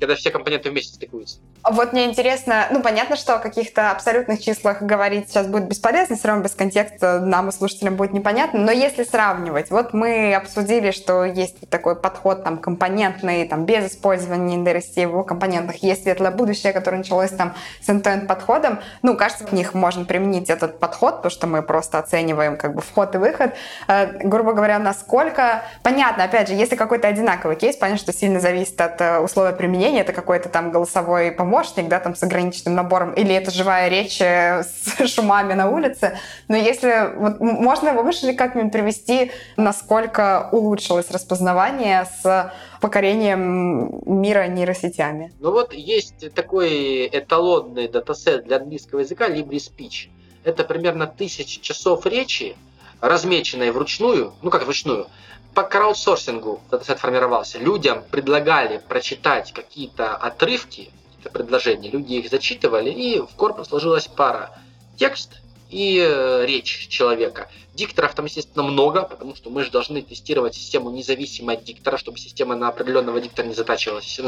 когда все компоненты вместе стыкуются. Вот мне интересно, ну, понятно, что о каких-то абсолютных числах говорить сейчас будет бесполезно, все равно без контекста нам и слушателям будет непонятно, но если сравнивать, вот мы обсудили, что есть такой подход там компонентный, там, без использования нейросетей в его компонентах, есть светлое будущее, которое началось там с end подходом, ну, кажется, в них можно применить этот подход, потому что мы просто оцениваем как бы вход и выход, э, грубо говоря, насколько, понятно, опять же, если какой-то одинаковый кейс, понятно, что сильно зависит от э, условия применения, это какой-то там голосовой помощник, да, там с ограниченным набором, или это живая речь э, с шумами на улице. Но если вот можно его выше как-нибудь привести, насколько улучшилось распознавание с покорением мира нейросетями? Ну вот есть такой эталонный датасет для английского языка LibriSpeech. Это примерно тысяча часов речи, размеченной вручную, ну как вручную, по краудсорсингу датасет формировался. Людям предлагали прочитать какие-то отрывки, предложения, люди их зачитывали, и в корпус сложилась пара текст и э, речь человека. Дикторов там, естественно, много, потому что мы же должны тестировать систему независимо от диктора, чтобы система на определенного диктора не затачивалась.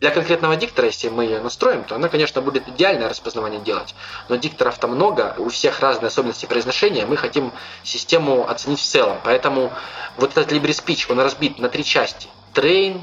Для конкретного диктора, если мы ее настроим, то она, конечно, будет идеальное распознавание делать. Но дикторов там много, у всех разные особенности произношения, мы хотим систему оценить в целом. Поэтому вот этот LibreSpeech, он разбит на три части. Train,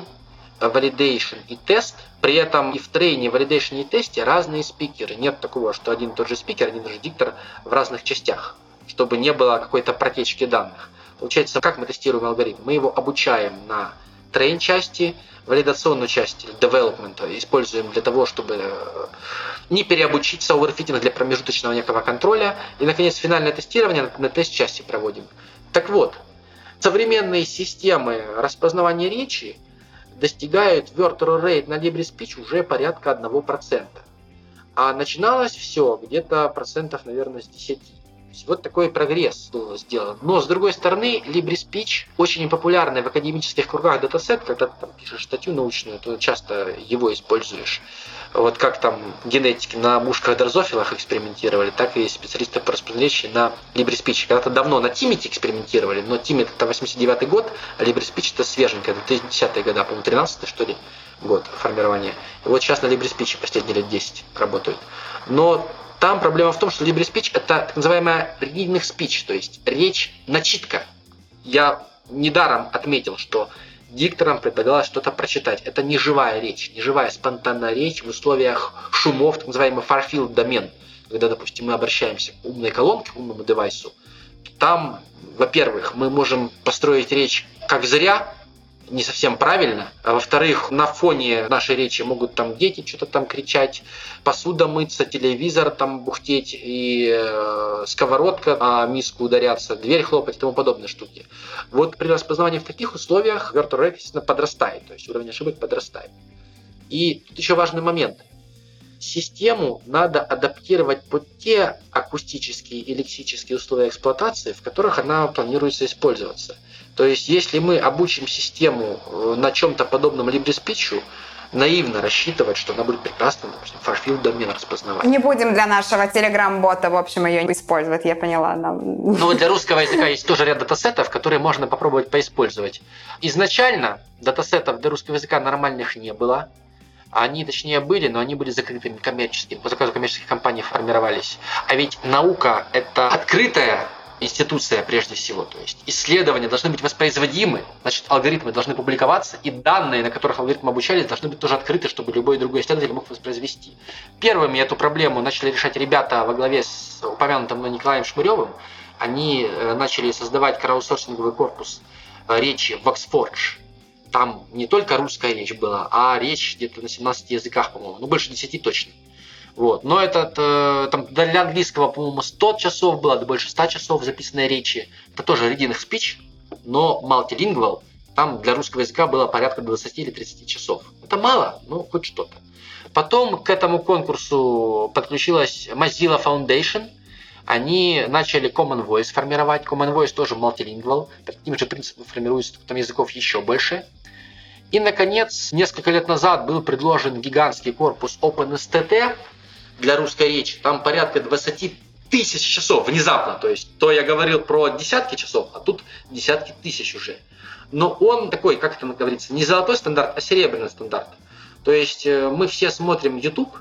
validation и тест. При этом и в трейне, validation и тесте разные спикеры. Нет такого, что один и тот же спикер, один и тот же диктор в разных частях, чтобы не было какой-то протечки данных. Получается, как мы тестируем алгоритм? Мы его обучаем на train части, валидационную часть development используем для того, чтобы э, не переобучиться overfitting для промежуточного некого контроля. И, наконец, финальное тестирование на тест-части проводим. Так вот, современные системы распознавания речи достигают Word Rate на LibriSpeech уже порядка 1%. А начиналось все где-то процентов, наверное, с 10. Вот такой прогресс был сделан. Но, с другой стороны, LibriSpeech очень популярный в академических кругах датасет. Когда ты там пишешь статью научную, то часто его используешь. Вот как там генетики на мушках дрозофилах экспериментировали, так и специалисты по распределению на LibreSpeech. Когда-то давно на Тимите экспериментировали, но Тимит это 89 год, а LibreSpeech это свеженькое, это 2010-е годы, по-моему, 13 что ли год формирования. И вот сейчас на LibreSpeech последние лет 10 работают. Но там проблема в том, что LibreSpeech это так называемая reading speech, то есть речь начитка. Я недаром отметил, что дикторам предлагалось что-то прочитать. Это не живая речь, не живая спонтанная речь в условиях шумов, так называемый far-field домен. Когда, допустим, мы обращаемся к умной колонке, к умному девайсу, там, во-первых, мы можем построить речь как зря, не совсем правильно. А во-вторых, на фоне нашей речи могут там дети что-то там кричать, посуда мыться, телевизор там бухтеть и э, сковородка а миску ударяться, дверь хлопать и тому подобные штуки. Вот при распознавании в таких условиях rate, естественно, подрастает, то есть уровень ошибок подрастает. И тут еще важный момент. Систему надо адаптировать под те акустические и лексические условия эксплуатации, в которых она планируется использоваться. То есть, если мы обучим систему э, на чем-то подобном LibreSpeech, наивно рассчитывать, что она будет прекрасно, допустим, фарфилд домен распознавать. Не будем для нашего телеграм-бота, в общем, ее использовать, я поняла. Нам... Ну, для русского языка есть тоже ряд датасетов, которые можно попробовать поиспользовать. Изначально датасетов для русского языка нормальных не было. Они, точнее, были, но они были закрытыми коммерческими, по заказу коммерческих компаний формировались. А ведь наука – это открытая институция прежде всего. То есть исследования должны быть воспроизводимы, значит, алгоритмы должны публиковаться, и данные, на которых алгоритмы обучались, должны быть тоже открыты, чтобы любой другой исследователь мог воспроизвести. Первыми эту проблему начали решать ребята во главе с упомянутым Николаем Шмыревым. Они э, начали создавать краудсорсинговый корпус э, речи в. Там не только русская речь была, а речь где-то на 17 языках, по-моему, ну больше 10 точно. Вот. Но этот, э, там, для английского, по-моему, 100 часов было, да больше 100 часов записанной речи. Это тоже reading speech, но multilingual. Там для русского языка было порядка 20 или 30 часов. Это мало, но хоть что-то. Потом к этому конкурсу подключилась Mozilla Foundation. Они начали Common Voice формировать. Common Voice тоже multilingual. По таким же принципам формируется, там языков еще больше. И, наконец, несколько лет назад был предложен гигантский корпус OpenSTT, для русской речи, там порядка 20 тысяч часов внезапно. То есть, то я говорил про десятки часов, а тут десятки тысяч уже. Но он такой, как это говорится, не золотой стандарт, а серебряный стандарт. То есть э, мы все смотрим YouTube,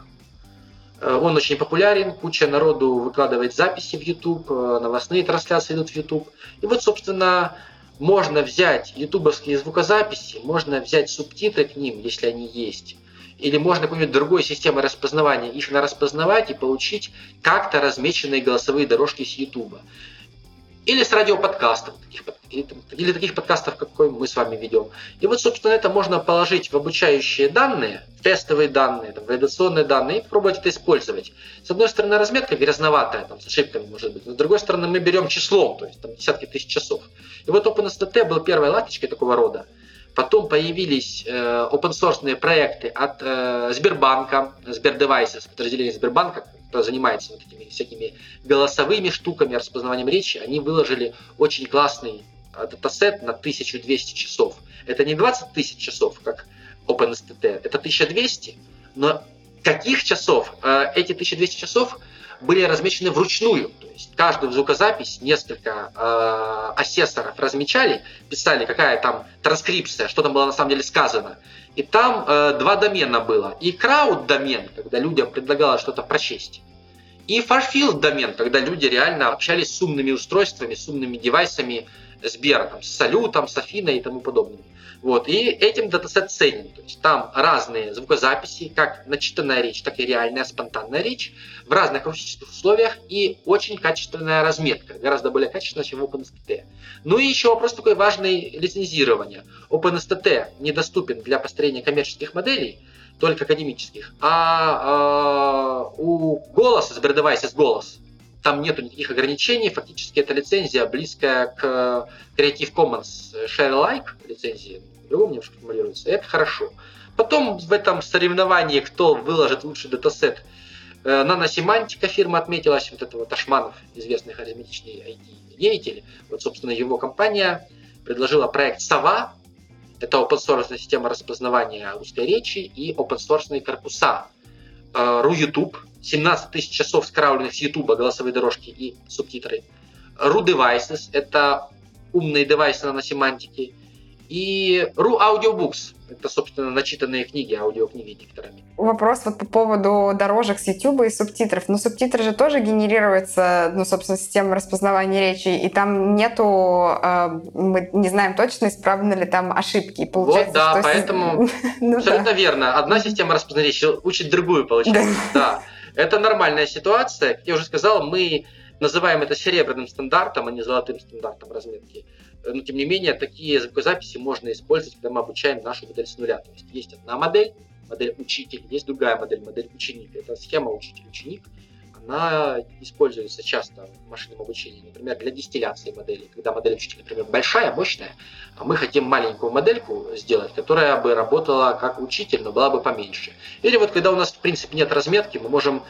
э, он очень популярен, куча народу выкладывает записи в YouTube, э, новостные трансляции идут в YouTube. И вот, собственно, можно взять ютубовские звукозаписи, можно взять субтитры к ним, если они есть, или можно какой-нибудь другой системой распознавания их на распознавать и получить как-то размеченные голосовые дорожки с YouTube. Или с радиоподкастов, таких, или, таких подкастов, какой мы с вами ведем. И вот, собственно, это можно положить в обучающие данные, тестовые данные, там, валидационные данные, и попробовать это использовать. С одной стороны, разметка грязноватая, там, с ошибками может быть, но с другой стороны, мы берем числом, то есть там, десятки тысяч часов. И вот OpenSTT был первой ласточкой такого рода. Потом появились э, open-source проекты от э, Сбербанка, Сбердевайсес, подразделение Сбербанка, кто занимается вот этими всякими голосовыми штуками, распознаванием речи. Они выложили очень классный датасет на 1200 часов. Это не 20 тысяч часов, как OpenSTT, это 1200, но каких часов? Э, эти 1200 часов были размечены вручную. То есть каждую звукозапись несколько э, асессоров размечали, писали, какая там транскрипция, что там было на самом деле сказано. И там э, два домена было. И крауд домен, когда людям предлагалось что-то прочесть. И фарфилд домен, когда люди реально общались с умными устройствами, с умными девайсами Сбера, там, с Салютом, с Афиной и тому подобным. Вот. И этим датасет ценен. То есть там разные звукозаписи, как начитанная речь, так и реальная спонтанная речь в разных акустических условиях и очень качественная разметка, гораздо более качественная, чем в OpenSTT. Ну и еще вопрос такой важный лицензирования. OpenSTT недоступен для построения коммерческих моделей, только академических, а, э, у голоса, Сбердевайсис голос, там нету никаких ограничений, фактически это лицензия близкая к Creative Commons Share Alike лицензии, по-другому немножко формулируется, это хорошо. Потом в этом соревновании, кто выложит лучший датасет, э, наносемантика фирма отметилась, вот этого Ташманов, известный харизматичный IT-деятель. Вот, собственно, его компания предложила проект «Сова», это open source система распознавания русской речи и open source корпуса. Э, RuYouTube, 17 тысяч часов скравленных с YouTube голосовые дорожки и субтитры. RuDevices, это умные девайсы на семантике. И RU Audiobooks, это, собственно, начитанные книги, аудиокниги дикторами. Вопрос вот по поводу дорожек с YouTube и субтитров. Ну, субтитры же тоже генерируются, ну, собственно, системой распознавания речи, и там нету, э, мы не знаем точно, исправны ли там ошибки. И получается, вот, да, что поэтому ну, абсолютно да. верно. Одна система распознавания речи учит другую, получается. Да. да. Это нормальная ситуация. Как я уже сказал, мы называем это серебряным стандартом, а не золотым стандартом разметки но тем не менее такие звукозаписи можно использовать, когда мы обучаем нашу модель с нуля. То есть есть одна модель, модель учитель, есть другая модель, модель ученик. Это схема учитель-ученик. Она используется часто в машинном обучении, например, для дистилляции модели. Когда модель учителя, например, большая, мощная, а мы хотим маленькую модельку сделать, которая бы работала как учитель, но была бы поменьше. Или вот когда у нас в принципе нет разметки, мы можем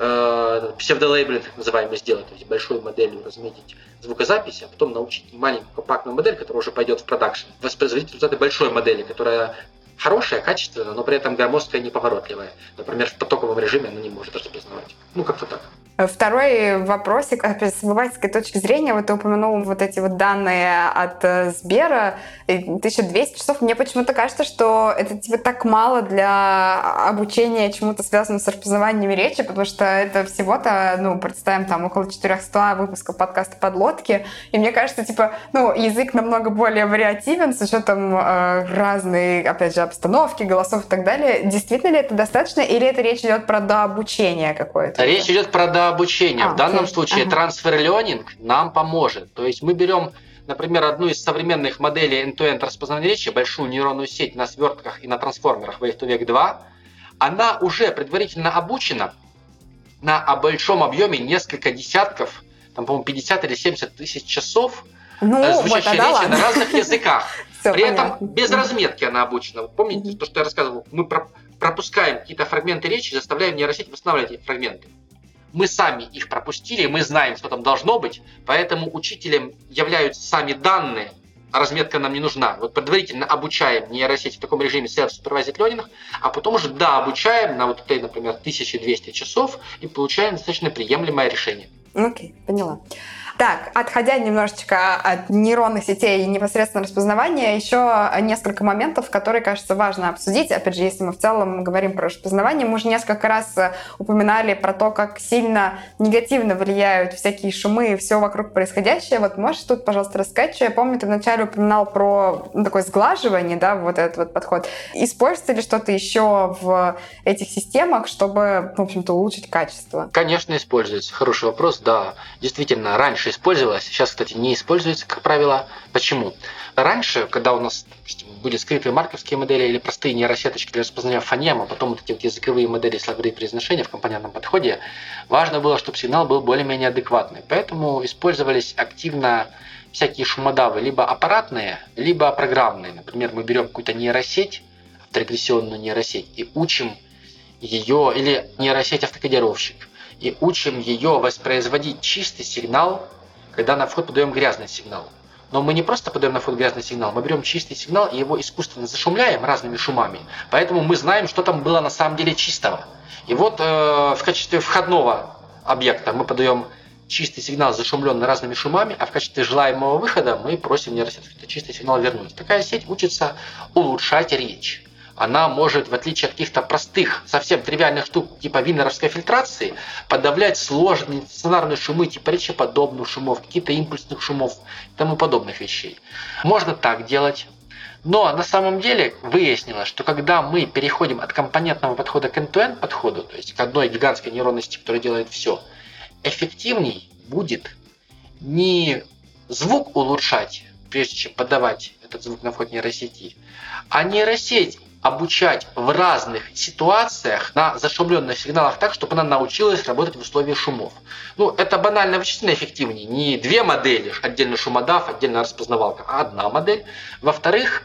э, псевдолейблинг, так называемый, сделать, то есть большой моделью разметить звукозапись, а потом научить маленькую компактную модель, которая уже пойдет в продакшн, воспроизводить результаты большой модели, которая хорошая, качественная, но при этом громоздкая, неповоротливая. Например, в потоковом режиме она не может распознавать. Ну, как-то так. Второй вопросик, опять с обывательской точки зрения, вот ты упомянул вот эти вот данные от э, Сбера, 1200 часов. Мне почему-то кажется, что это типа так мало для обучения чему-то связанному с распознаванием речи, потому что это всего-то, ну, представим, там около 400 выпусков подкаста «Подлодки», и мне кажется, типа, ну, язык намного более вариативен с учетом э, разной, опять же, обстановки, голосов и так далее. Действительно ли это достаточно, или это речь идет про дообучение какое-то? Речь идет про дообучение. А, в данном окей. случае ага. трансфер-ленинг нам поможет. То есть мы берем Например, одну из современных моделей end-to-end распознавания речи, большую нейронную сеть на свертках и на трансформерах Wave to Wake 2, она уже предварительно обучена на большом объеме несколько десятков, там, по-моему, 50 или 70 тысяч часов ну, э, звучащей вот, речи ладно. на разных языках. Все При понятно. этом без разметки она обучена. Помните, то, что я рассказывал? Мы пропускаем какие-то фрагменты речи, заставляем нейросеть восстанавливать эти фрагменты мы сами их пропустили, мы знаем, что там должно быть, поэтому учителем являются сами данные, а разметка нам не нужна. Вот предварительно обучаем нейросети в таком режиме self-supervised learning, а потом уже, да, обучаем на вот этой, например, 1200 часов и получаем достаточно приемлемое решение. Окей, okay, поняла. Так, отходя немножечко от нейронных сетей и непосредственно распознавания, еще несколько моментов, которые, кажется, важно обсудить. Опять же, если мы в целом говорим про распознавание, мы уже несколько раз упоминали про то, как сильно негативно влияют всякие шумы и все вокруг происходящее. Вот можешь тут, пожалуйста, рассказать, что я помню, ты вначале упоминал про ну, такое сглаживание, да, вот этот вот подход. Используется ли что-то еще в этих системах, чтобы, в общем-то, улучшить качество? Конечно, используется. Хороший вопрос, да. Действительно, раньше использовалась, сейчас, кстати, не используется, как правило. Почему? Раньше, когда у нас допустим, были скрытые марковские модели или простые нейросеточки для распознания фонем, а потом вот эти вот языковые модели с произношения в компонентном подходе, важно было, чтобы сигнал был более-менее адекватный. Поэтому использовались активно всякие шумодавы, либо аппаратные, либо программные. Например, мы берем какую-то нейросеть, авторегрессионную нейросеть, и учим ее, или нейросеть автокодировщик, и учим ее воспроизводить чистый сигнал когда на вход подаем грязный сигнал. Но мы не просто подаем на вход грязный сигнал, мы берем чистый сигнал и его искусственно зашумляем разными шумами. Поэтому мы знаем, что там было на самом деле чистого. И вот э, в качестве входного объекта мы подаем чистый сигнал, зашумленный разными шумами, а в качестве желаемого выхода мы просим нейросеть чистый сигнал вернуть. Такая сеть учится улучшать речь она может, в отличие от каких-то простых, совсем тривиальных штук, типа винеровской фильтрации, подавлять сложные сценарные шумы, типа речеподобных шумов, какие-то импульсных шумов и тому подобных вещей. Можно так делать. Но на самом деле выяснилось, что когда мы переходим от компонентного подхода к end-to-end подходу, то есть к одной гигантской нейронной сети, которая делает все, эффективней будет не звук улучшать, прежде чем подавать этот звук на вход нейросети, а нейросеть обучать в разных ситуациях на зашумленных сигналах так, чтобы она научилась работать в условиях шумов. Ну, это банально вычислительно эффективнее. Не две модели, отдельно шумодав, отдельно распознавалка, а одна модель. Во-вторых,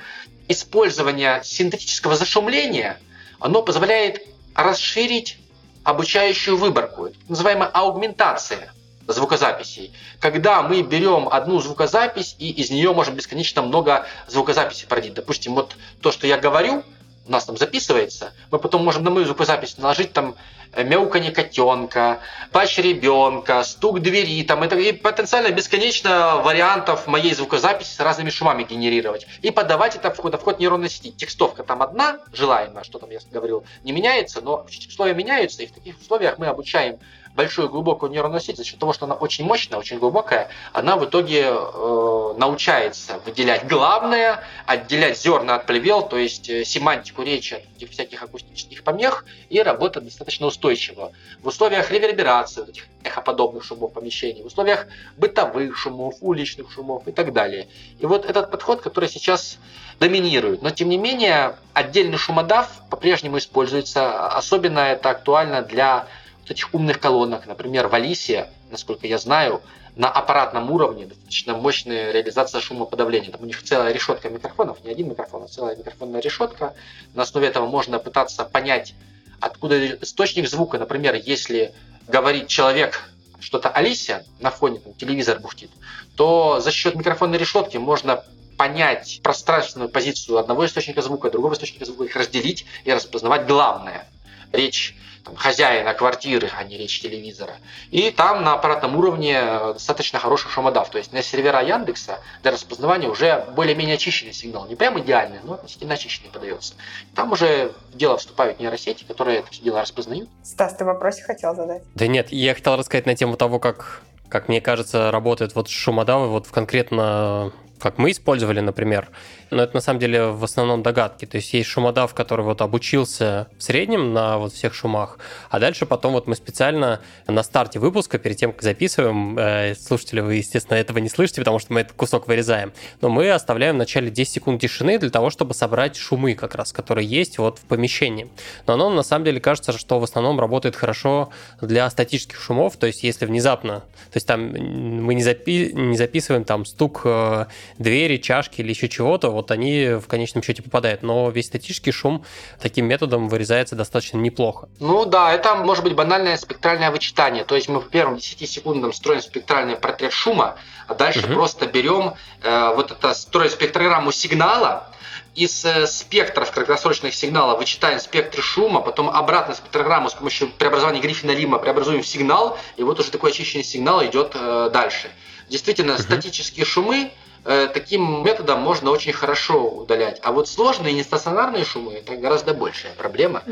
использование синтетического зашумления, оно позволяет расширить обучающую выборку. Называемая аугментация звукозаписей. Когда мы берем одну звукозапись и из нее можем бесконечно много звукозаписей породить. Допустим, вот то, что я говорю, у нас там записывается, мы потом можем на мою звукозапись наложить там э, мяуканье котенка, плач ребенка, стук двери, там, это, и потенциально бесконечно вариантов моей звукозаписи с разными шумами генерировать. И подавать это в вход, в вход нейронной сети. Текстовка там одна, желаемая, что там я говорил, не меняется, но условия меняются, и в таких условиях мы обучаем большую глубокую нейронную сеть, за счет того, что она очень мощная, очень глубокая, она в итоге э, научается выделять главное, отделять зерна от плевел, то есть э, семантику речи от этих всяких акустических помех, и работать достаточно устойчиво. В условиях реверберации, вот этих эхоподобных шумов помещений, в условиях бытовых шумов, уличных шумов и так далее. И вот этот подход, который сейчас доминирует. Но тем не менее, отдельный шумодав по-прежнему используется. Особенно это актуально для вот этих умных колонок. Например, в Алисе, насколько я знаю, на аппаратном уровне достаточно мощная реализация шумоподавления. Там у них целая решетка микрофонов, не один микрофон, а целая микрофонная решетка. На основе этого можно пытаться понять, откуда источник звука. Например, если говорит человек что-то Алисе на фоне там, телевизор бухтит, то за счет микрофонной решетки можно понять пространственную позицию одного источника звука, другого источника звука, их разделить и распознавать главное. Речь там, хозяина квартиры, а не речь телевизора. И там на аппаратном уровне достаточно хороший шумодав. То есть на сервера Яндекса для распознавания уже более-менее очищенный сигнал. Не прям идеальный, но относительно очищенный подается. Там уже в дело вступают нейросети, которые это все дело распознают. Стас, ты вопросе хотел задать? Да нет, я хотел рассказать на тему того, как как мне кажется, работают вот шумодавы вот в конкретно как мы использовали, например. Но это на самом деле в основном догадки. То есть есть шумодав, который вот обучился в среднем на вот всех шумах, а дальше потом вот мы специально на старте выпуска, перед тем, как записываем, э, слушатели, вы, естественно, этого не слышите, потому что мы этот кусок вырезаем, но мы оставляем в начале 10 секунд тишины для того, чтобы собрать шумы как раз, которые есть вот в помещении. Но оно на самом деле кажется, что в основном работает хорошо для статических шумов, то есть если внезапно, то есть там мы не, запи не записываем там стук э, двери, чашки или еще чего-то, вот они в конечном счете попадают. Но весь статический шум таким методом вырезается достаточно неплохо. Ну да, это может быть банальное спектральное вычитание. То есть мы в первом 10 секундам строим спектральный портрет шума, а дальше угу. просто берем э, вот это, строим спектрограмму сигнала, из э, спектров краткосрочных сигналов вычитаем спектры шума, потом обратно спектрограмму с помощью преобразования Гриффина Лима преобразуем в сигнал, и вот уже такой очищенный сигнал идет э, дальше. Действительно, uh статические шумы Э, таким методом можно очень хорошо удалять. А вот сложные нестационарные шумы это гораздо большая проблема,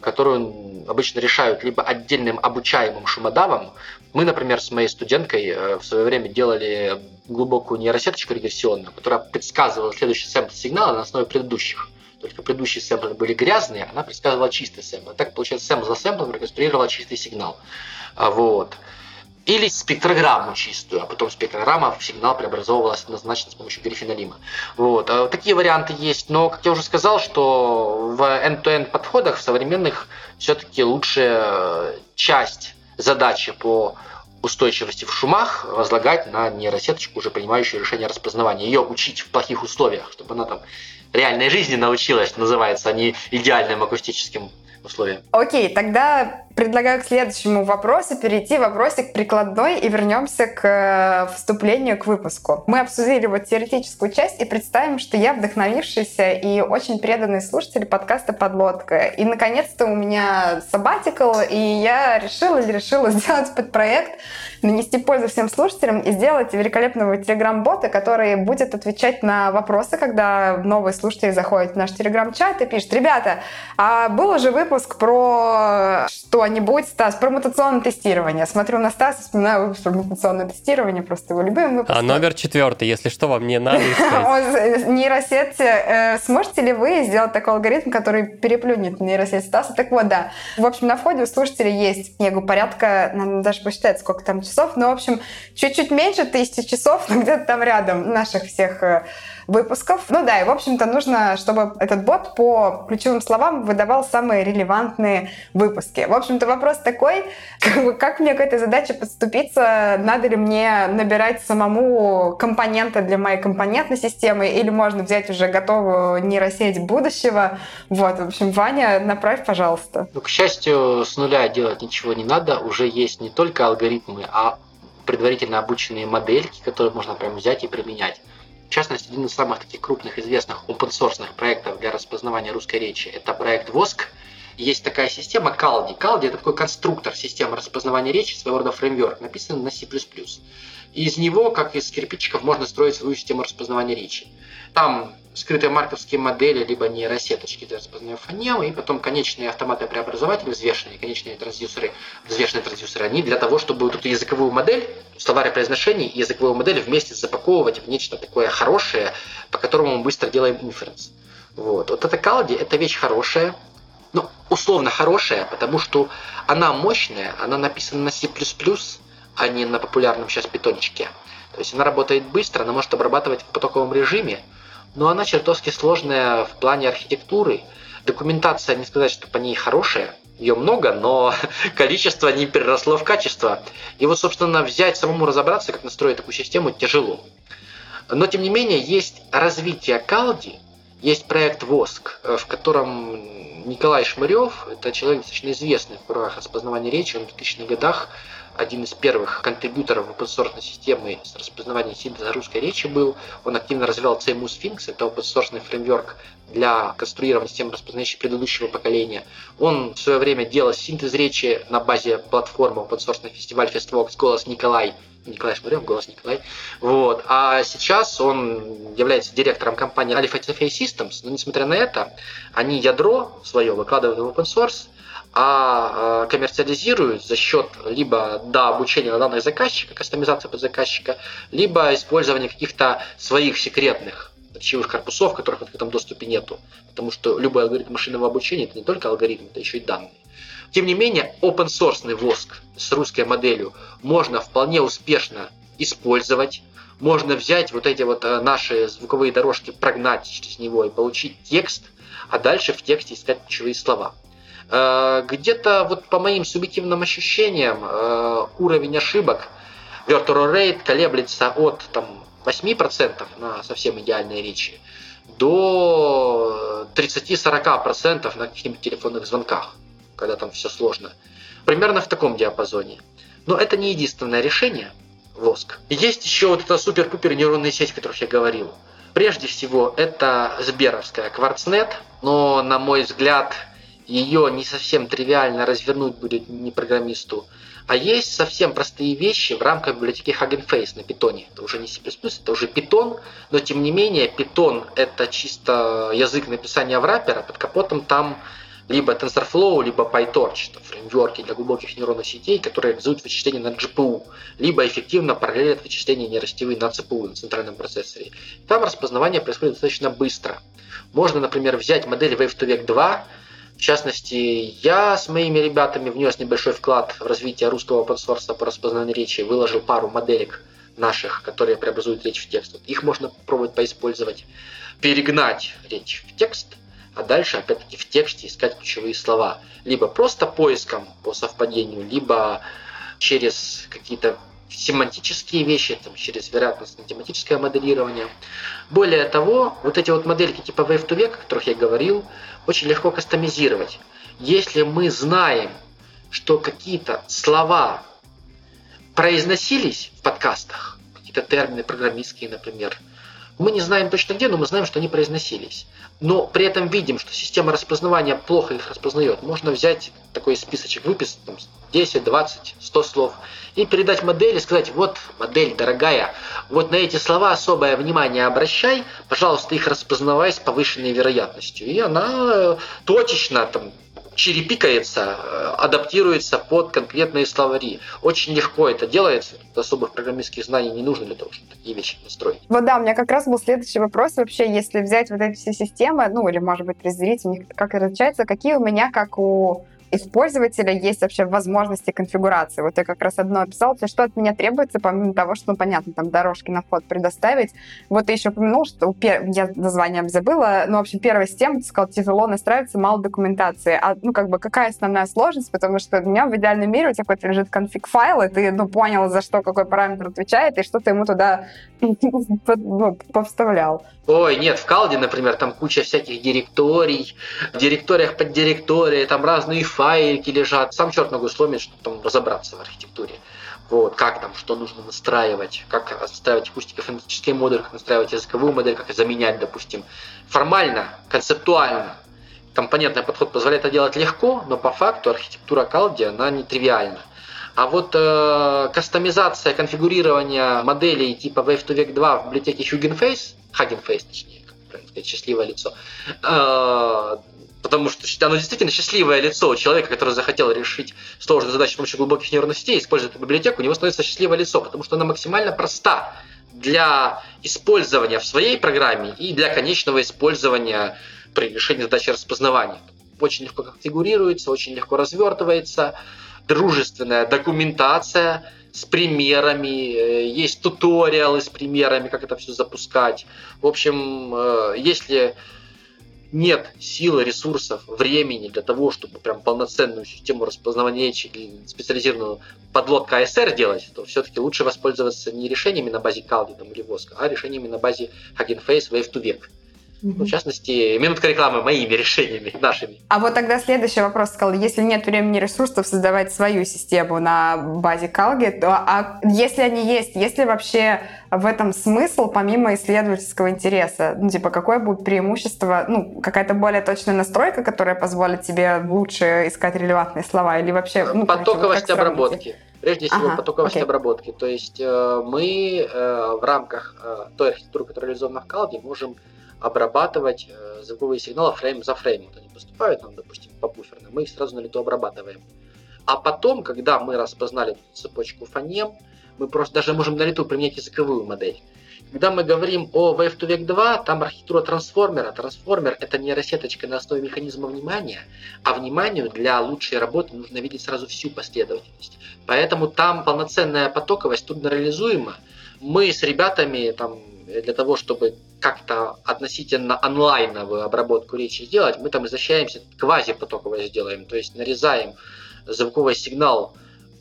которую обычно решают либо отдельным обучаемым шумодавом. Мы, например, с моей студенткой э, в свое время делали глубокую нейросеточку регрессионную, которая предсказывала следующий сэмпл сигнала на основе предыдущих. Только предыдущие сэмплы были грязные, она предсказывала чистый сэмпл. Так, получается, сэмпл за сэмплом реконструировала чистый сигнал. А вот. Или спектрограмму чистую, а потом спектрограмма в сигнал преобразовывалась однозначно с помощью гриффинолима. Вот. А такие варианты есть, но, как я уже сказал, что в end-to-end подходах в современных все-таки лучшая часть задачи по устойчивости в шумах возлагать на нейросеточку, уже принимающую решение распознавания. Ее учить в плохих условиях, чтобы она там реальной жизни научилась, называется, а не идеальным акустическим условиям. Окей, тогда предлагаю к следующему вопросу перейти вопросик прикладной и вернемся к э, вступлению к выпуску. Мы обсудили вот теоретическую часть и представим, что я вдохновившийся и очень преданный слушатель подкаста «Подлодка». И, наконец-то, у меня сабатикл, и я решила или решила сделать под проект, нанести пользу всем слушателям и сделать великолепного телеграм-бота, который будет отвечать на вопросы, когда новые слушатели заходят в наш телеграм-чат и пишут, ребята, а был уже выпуск про что что-нибудь, Стас, про мутационное тестирование. Смотрю на Стаса, вспоминаю выпуск про мутационное тестирование, просто его любимый выпуск. А номер четвертый, если что, вам не надо искать. Нейросеть, э, сможете ли вы сделать такой алгоритм, который переплюнет нейросеть Стаса? Так вот, да. В общем, на входе у слушателей есть книгу порядка, надо даже посчитать, сколько там часов, но, в общем, чуть-чуть меньше тысячи часов, но где-то там рядом наших всех э, выпусков. Ну да, и, в общем-то, нужно, чтобы этот бот по ключевым словам выдавал самые релевантные выпуски. В общем-то, вопрос такой, как мне к этой задаче подступиться? Надо ли мне набирать самому компоненты для моей компонентной системы или можно взять уже готовую нейросеть будущего? Вот, в общем, Ваня, направь, пожалуйста. Ну, к счастью, с нуля делать ничего не надо. Уже есть не только алгоритмы, а предварительно обученные модельки, которые можно прям взять и применять. В частности, один из самых таких крупных известных open source проектов для распознавания русской речи – это проект ВОСК. Есть такая система Caldi. Caldi – это такой конструктор системы распознавания речи, своего рода фреймворк, написанный на C++ из него, как из кирпичиков, можно строить свою систему распознавания речи. Там скрытые марковские модели, либо нейросеточки для распознавания фонемы, и потом конечные автоматы-преобразователи, взвешенные, конечные трансдюсеры, взвешенные трансдюсеры, они для того, чтобы вот эту языковую модель, словарь произношений языковую модель вместе запаковывать в нечто такое хорошее, по которому мы быстро делаем инференс. Вот. вот эта Калди – это вещь хорошая, ну, условно хорошая, потому что она мощная, она написана на C++, а не на популярном сейчас питончике. То есть она работает быстро, она может обрабатывать в потоковом режиме, но она чертовски сложная в плане архитектуры. Документация, не сказать, что по ней хорошая, ее много, но количество не переросло в качество. И вот, собственно, взять, самому разобраться, как настроить такую систему, тяжело. Но, тем не менее, есть развитие Калди, есть проект ВОСК, в котором Николай Шмырев, это человек достаточно известный в кругах распознавания речи, он в 2000-х годах один из первых контрибьюторов open source системы с распознаванием синтеза русской речи был. Он активно развивал CMU Sphinx, это open source фреймворк для конструирования систем распознающей предыдущего поколения. Он в свое время делал синтез речи на базе платформы open source фестиваль Festvox «Голос Николай», Николай Шмырев, голос Николай. Вот. А сейчас он является директором компании Alpha Interface Systems, но несмотря на это, они ядро свое выкладывают в open source, а, а коммерциализируют за счет либо до обучения на данных заказчика, кастомизации под заказчика, либо использования каких-то своих секретных речевых корпусов, которых в открытом доступе нету. Потому что любой алгоритм машинного обучения это не только алгоритм, это еще и данные. Тем не менее, open source воск с русской моделью можно вполне успешно использовать. Можно взять вот эти вот э, наши звуковые дорожки, прогнать через него и получить текст, а дальше в тексте искать ключевые слова. Э, где-то вот по моим субъективным ощущениям э, уровень ошибок Virtual Rate колеблется от там, 8% на совсем идеальной речи до 30-40% на каких-нибудь телефонных звонках когда там все сложно. Примерно в таком диапазоне. Но это не единственное решение, воск. Есть еще вот эта супер-пупер нейронная сеть, о которых я говорил. Прежде всего, это Сберовская Кварцнет, но, на мой взгляд, ее не совсем тривиально развернуть будет не программисту. А есть совсем простые вещи в рамках библиотеки Hugging Face на питоне. Это уже не C++, это уже Python, но тем не менее Python это чисто язык написания в раппера, под капотом там либо TensorFlow, либо PyTorch, это фреймворки для глубоких нейронных сетей, которые реализуют вычисления на GPU, либо эффективно параллелят вычисления нейросетевые на CPU, на центральном процессоре. Там распознавание происходит достаточно быстро. Можно, например, взять модель Wave2Vec 2, в частности, я с моими ребятами внес небольшой вклад в развитие русского open source по распознанию речи, выложил пару моделек наших, которые преобразуют речь в текст. Их можно попробовать поиспользовать. Перегнать речь в текст – а дальше опять-таки в тексте искать ключевые слова. Либо просто поиском по совпадению, либо через какие-то семантические вещи, там, через вероятностно-математическое моделирование. Более того, вот эти вот модельки типа Wave to Vec, о которых я говорил, очень легко кастомизировать. Если мы знаем, что какие-то слова произносились в подкастах, какие-то термины программистские, например, мы не знаем точно где, но мы знаем, что они произносились. Но при этом видим, что система распознавания плохо их распознает. Можно взять такой списочек, выписать там, 10, 20, 100 слов и передать модели, сказать, вот модель дорогая, вот на эти слова особое внимание обращай, пожалуйста, их распознавай с повышенной вероятностью. И она точечно там, черепикается, э, адаптируется под конкретные словари. Очень легко это делается. Особых программистских знаний не нужно для того, чтобы такие вещи настроить. Вот да, у меня как раз был следующий вопрос. Вообще, если взять вот эти все системы, ну или, может быть, разделить у них, как это отличается, какие у меня, как у из пользователя есть вообще возможности конфигурации. Вот я как раз одно описал, что от меня требуется, помимо того, что, ну, понятно, там дорожки на вход предоставить. Вот ты еще упомянул, что пер... я название забыла, но, в общем, первая система, ты сказал, тяжело настраиваться, мало документации. А, ну, как бы, какая основная сложность? Потому что у меня в идеальном мире у тебя какой-то лежит конфиг-файл, и ты, ну, понял, за что какой параметр отвечает, и что ты ему туда ну, повставлял. Ой, нет, в Калде, например, там куча всяких директорий, в директориях под директорией, там разные файлики лежат. Сам черт ногу сломит, чтобы там разобраться в архитектуре. Вот, как там, что нужно настраивать, как настраивать акустико-фонетический модуль, как настраивать языковую модель, как заменять, допустим. Формально, концептуально, компонентный подход позволяет это делать легко, но по факту архитектура Калди, она не тривиальна. А вот э, кастомизация, конфигурирование моделей типа Wave2Vec 2 в библиотеке Hugging Face, Hugging Face, точнее, правильно сказать, счастливое лицо, э, потому что оно действительно счастливое лицо у человека, который захотел решить сложную задачу с помощью глубоких нейронных сетей, используя эту библиотеку, у него становится счастливое лицо, потому что она максимально проста для использования в своей программе и для конечного использования при решении задачи распознавания. Очень легко конфигурируется, очень легко развертывается, дружественная документация с примерами, э, есть туториалы с примерами, как это все запускать. В общем, э, если нет силы, ресурсов, времени для того, чтобы прям полноценную систему распознавания речи специализированную подлодку АСР делать, то все-таки лучше воспользоваться не решениями на базе Калди там, или Воска, а решениями на базе Hugging Face Wave to Vec. Ну, в частности, минутка рекламы моими решениями, нашими. А вот тогда следующий вопрос сказал, если нет времени ресурсов создавать свою систему на базе Калги, то а если они есть, есть ли вообще в этом смысл помимо исследовательского интереса? Ну, типа, какое будет преимущество, ну, какая-то более точная настройка, которая позволит тебе лучше искать релевантные слова или вообще... Ну, Потоковость короче, вот обработки. Прежде всего, ага, потоковость окей. обработки. То есть э, мы э, в рамках э, той архитектуры, которая реализована в Калге, можем обрабатывать э, звуковые сигналы фрейм за фреймом. Вот они поступают нам, допустим, по буферно, мы их сразу на лету обрабатываем. А потом, когда мы распознали цепочку фонем, мы просто даже можем на лету применять языковую модель. Когда мы говорим о Wave to Vec 2, там архитектура трансформера. Трансформер – это нейросеточка на основе механизма внимания, а вниманию для лучшей работы нужно видеть сразу всю последовательность. Поэтому там полноценная потоковость трудно реализуема. Мы с ребятами там для того, чтобы как-то относительно онлайновую обработку речи сделать, мы там изощряемся, квазипотоковое сделаем, то есть нарезаем звуковой сигнал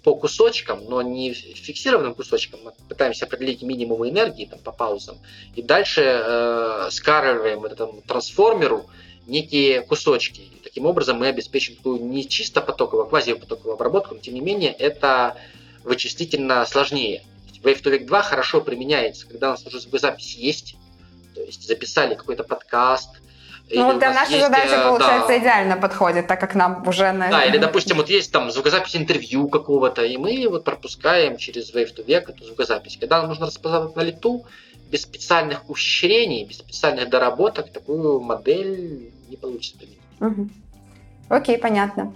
по кусочкам, но не фиксированным кусочкам, мы пытаемся определить минимум энергии там, по паузам, и дальше э, скармливаем этому трансформеру некие кусочки. И таким образом мы обеспечим такую не чисто потоковую, а квазипотоковую обработку, но тем не менее это вычислительно сложнее. Wave to Vec 2 хорошо применяется, когда у нас уже звукозапись есть, то есть записали какой-то подкаст, ну, вот для нашей есть, задачи, э, получается, да. идеально подходит, так как нам уже... На... Да, или, допустим, вот есть там звукозапись интервью какого-то, и мы вот пропускаем через Wave to Vec эту звукозапись. Когда нам нужно распознавать на лету, без специальных ухищрений, без специальных доработок, такую модель не получится применить. Угу. Окей, понятно.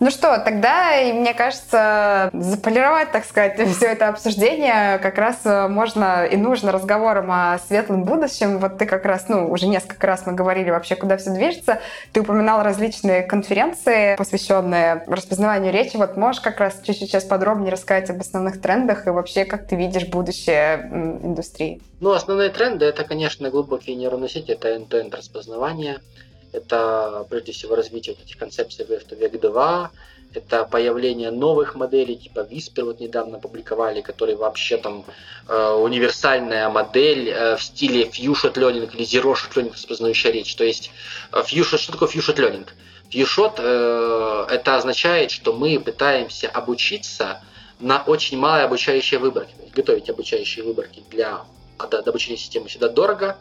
Ну что, тогда, мне кажется, заполировать, так сказать, все это обсуждение как раз э, можно и нужно разговором о светлом будущем. Вот ты как раз, ну, уже несколько раз мы говорили вообще, куда все движется. Ты упоминал различные конференции, посвященные распознаванию речи. Вот можешь как раз чуть-чуть сейчас подробнее рассказать об основных трендах и вообще, как ты видишь будущее индустрии? Ну, основные тренды — это, конечно, глубокие нейронные сети, это end-to-end распознавание — это прежде всего развитие вот этих концепций Vec 2, это появление новых моделей, типа Whisper вот недавно публиковали, который вообще там э, универсальная модель э, в стиле Shot Learning или Zero Shot Learning, распознающая речь. То есть э, few shot, что такое Shot Learning? Shot э, это означает, что мы пытаемся обучиться на очень малой обучающей выборке. Готовить обучающие выборки для обучения системы всегда дорого,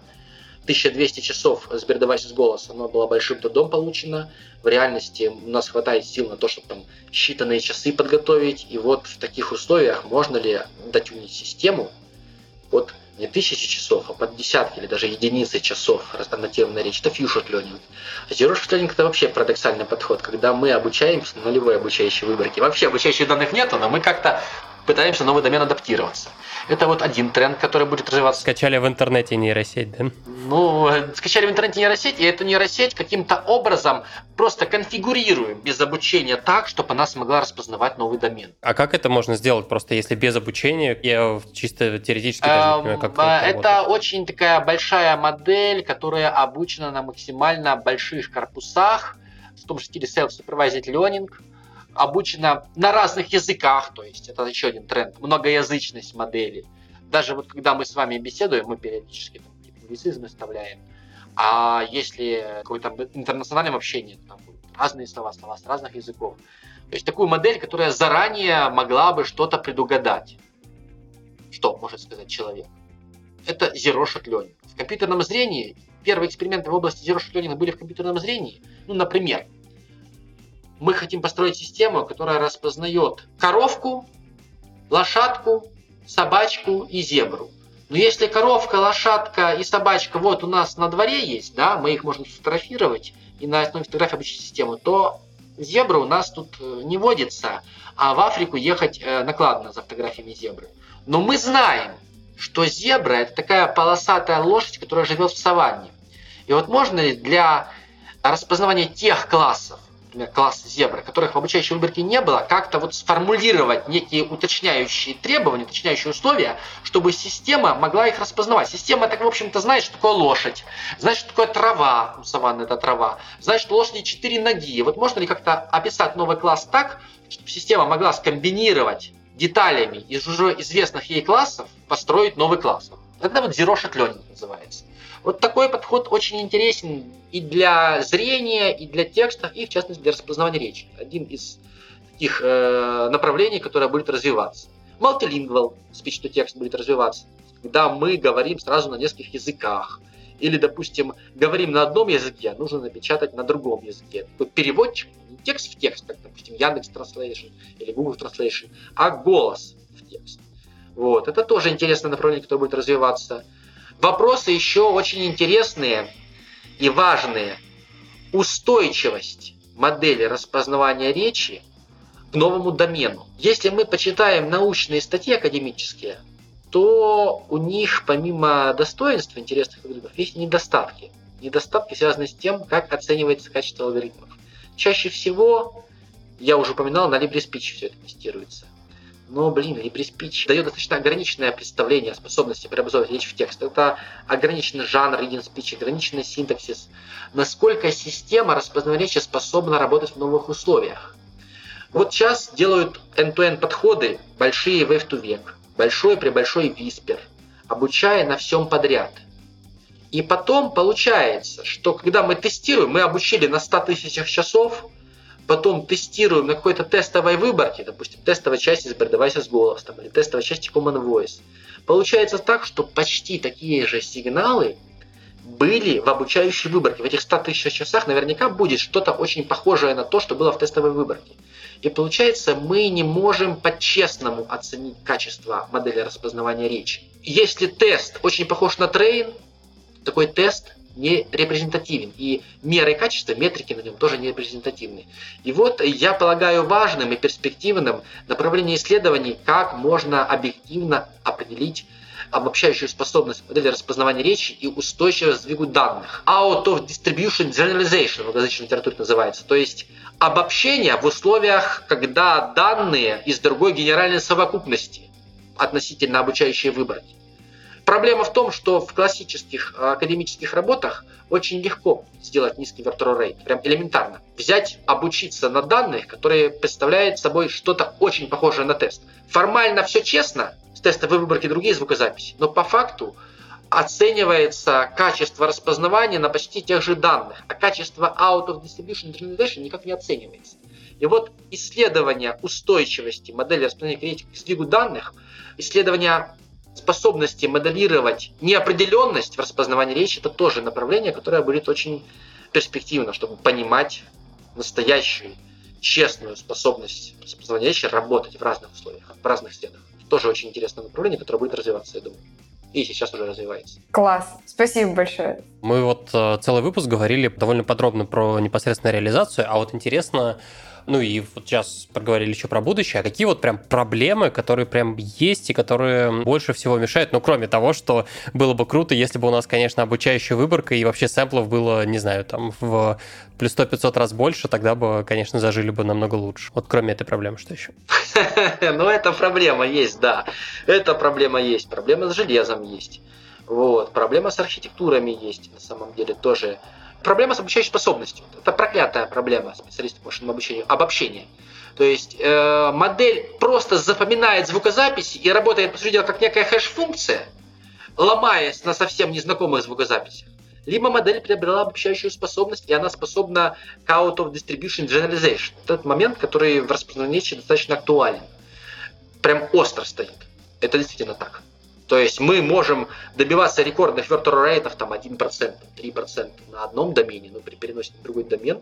1200 часов с Бердовайс с голоса, оно было большим трудом получено. В реальности у нас хватает сил на то, чтобы там считанные часы подготовить. И вот в таких условиях можно ли дотюнить систему под не тысячи часов, а под десятки или даже единицы часов альтернативной речи. Это few-shot learning. А zero-shot learning это вообще парадоксальный подход, когда мы обучаемся на нулевой обучающей выборке. Вообще обучающих данных нету, но мы как-то пытаемся новый домен адаптироваться. Это вот один тренд, который будет развиваться. Скачали в интернете нейросеть, да? Ну, скачали в интернете нейросеть, и эту нейросеть каким-то образом просто конфигурируем без обучения так, чтобы она смогла распознавать новый домен. А как это можно сделать просто, если без обучения? Я чисто теоретически даже не понимаю, как это а, Это очень такая большая модель, которая обучена на максимально больших корпусах, в том стиле self-supervised learning, обучена на разных языках, то есть это еще один тренд, многоязычность модели. Даже вот когда мы с вами беседуем, мы периодически там, англицизмы вставляем, а если какое-то интернациональное общение, там будут разные слова, слова с разных языков. То есть такую модель, которая заранее могла бы что-то предугадать. Что может сказать человек? Это Zero Shot Learning. В компьютерном зрении, первые эксперименты в области Zero Shot Learning были в компьютерном зрении. Ну, например, мы хотим построить систему, которая распознает коровку, лошадку, собачку и зебру. Но если коровка, лошадка и собачка вот у нас на дворе есть, да, мы их можем сфотографировать и на основе фотографии обучить систему, то зебра у нас тут э, не водится, а в Африку ехать э, накладно за фотографиями зебры. Но мы знаем, что зебра это такая полосатая лошадь, которая живет в саванне. И вот можно ли для распознавания тех классов, класс зебры, которых в обучающей выборке не было, как-то вот сформулировать некие уточняющие требования, уточняющие условия, чтобы система могла их распознавать. Система так, в общем-то, знает, что такое лошадь, знает, что такое трава, саванна это трава, знает, что лошади четыре ноги. Вот можно ли как-то описать новый класс так, чтобы система могла скомбинировать деталями из уже известных ей классов, построить новый класс? Это вот shot learning называется. Вот такой подход очень интересен и для зрения, и для текстов, и в частности для распознавания речи. Один из таких э, направлений, которое будет развиваться. Multilingual speech-to-text будет развиваться, когда мы говорим сразу на нескольких языках. Или, допустим, говорим на одном языке, а нужно напечатать на другом языке. Такой переводчик, не текст в текст, как, допустим, Яндекс Translation или Google Translation, а голос в текст. Вот. Это тоже интересное направление, которое будет развиваться. Вопросы еще очень интересные и важные. Устойчивость модели распознавания речи к новому домену. Если мы почитаем научные статьи академические, то у них помимо достоинств интересных алгоритмов есть недостатки. Недостатки связаны с тем, как оценивается качество алгоритмов. Чаще всего, я уже упоминал, на LibreSpeech все это тестируется. Но, блин, LibreSpeech дает достаточно ограниченное представление о способности преобразовывать речь в текст. Это ограниченный жанр reading speech, ограниченный синтаксис. Насколько система распознавания речи способна работать в новых условиях. Вот сейчас делают end-to-end подходы, большие wave to век, большой при большой виспер, обучая на всем подряд. И потом получается, что когда мы тестируем, мы обучили на 100 тысячах часов – потом тестируем на какой-то тестовой выборке, допустим, тестовая часть из Devices голос там, или тестовая часть Common Voice, получается так, что почти такие же сигналы были в обучающей выборке. В этих 100 тысяч часах наверняка будет что-то очень похожее на то, что было в тестовой выборке. И получается, мы не можем по-честному оценить качество модели распознавания речи. Если тест очень похож на трейн, такой тест не репрезентативен. И меры качества, метрики на нем тоже не репрезентативны. И вот я полагаю важным и перспективным направление исследований, как можно объективно определить обобщающую способность модели распознавания речи и устойчивость сдвигу данных. Out of distribution generalization в англоязычной литературе называется. То есть обобщение в условиях, когда данные из другой генеральной совокупности относительно обучающей выборки. Проблема в том, что в классических а, академических работах очень легко сделать низкий вертор рейт, прям элементарно. Взять, обучиться на данных, которые представляют собой что-то очень похожее на тест. Формально все честно, с тестовой выборки другие звукозаписи, но по факту оценивается качество распознавания на почти тех же данных, а качество out of distribution generalization никак не оценивается. И вот исследование устойчивости модели распознавания к сдвигу данных, исследование способности моделировать неопределенность в распознавании речи, это тоже направление, которое будет очень перспективно, чтобы понимать настоящую, честную способность распознавания речи работать в разных условиях, в разных средах. Тоже очень интересное направление, которое будет развиваться, я думаю. И сейчас уже развивается. Класс. Спасибо большое. Мы вот э, целый выпуск говорили довольно подробно про непосредственно реализацию, а вот интересно, ну и вот сейчас проговорили еще про будущее. А какие вот прям проблемы, которые прям есть и которые больше всего мешают? Ну, кроме того, что было бы круто, если бы у нас, конечно, обучающая выборка и вообще сэмплов было, не знаю, там в плюс 100-500 раз больше, тогда бы, конечно, зажили бы намного лучше. Вот кроме этой проблемы, что еще? Ну, эта проблема есть, да. Эта проблема есть. Проблема с железом есть. Вот. Проблема с архитектурами есть, на самом деле, тоже проблема с обучающей способностью. Это проклятая проблема специалистов по машинному обучению. Обобщение. То есть э, модель просто запоминает звукозаписи и работает, по сути дела, как некая хэш-функция, ломаясь на совсем незнакомых звукозаписях. Либо модель приобрела обобщающую способность, и она способна к out of distribution generalization. Это момент, который в распознавании достаточно актуален. Прям остро стоит. Это действительно так. То есть мы можем добиваться рекордных вертор рейтов там 1%, 3% на одном домене, но при переносе на другой домен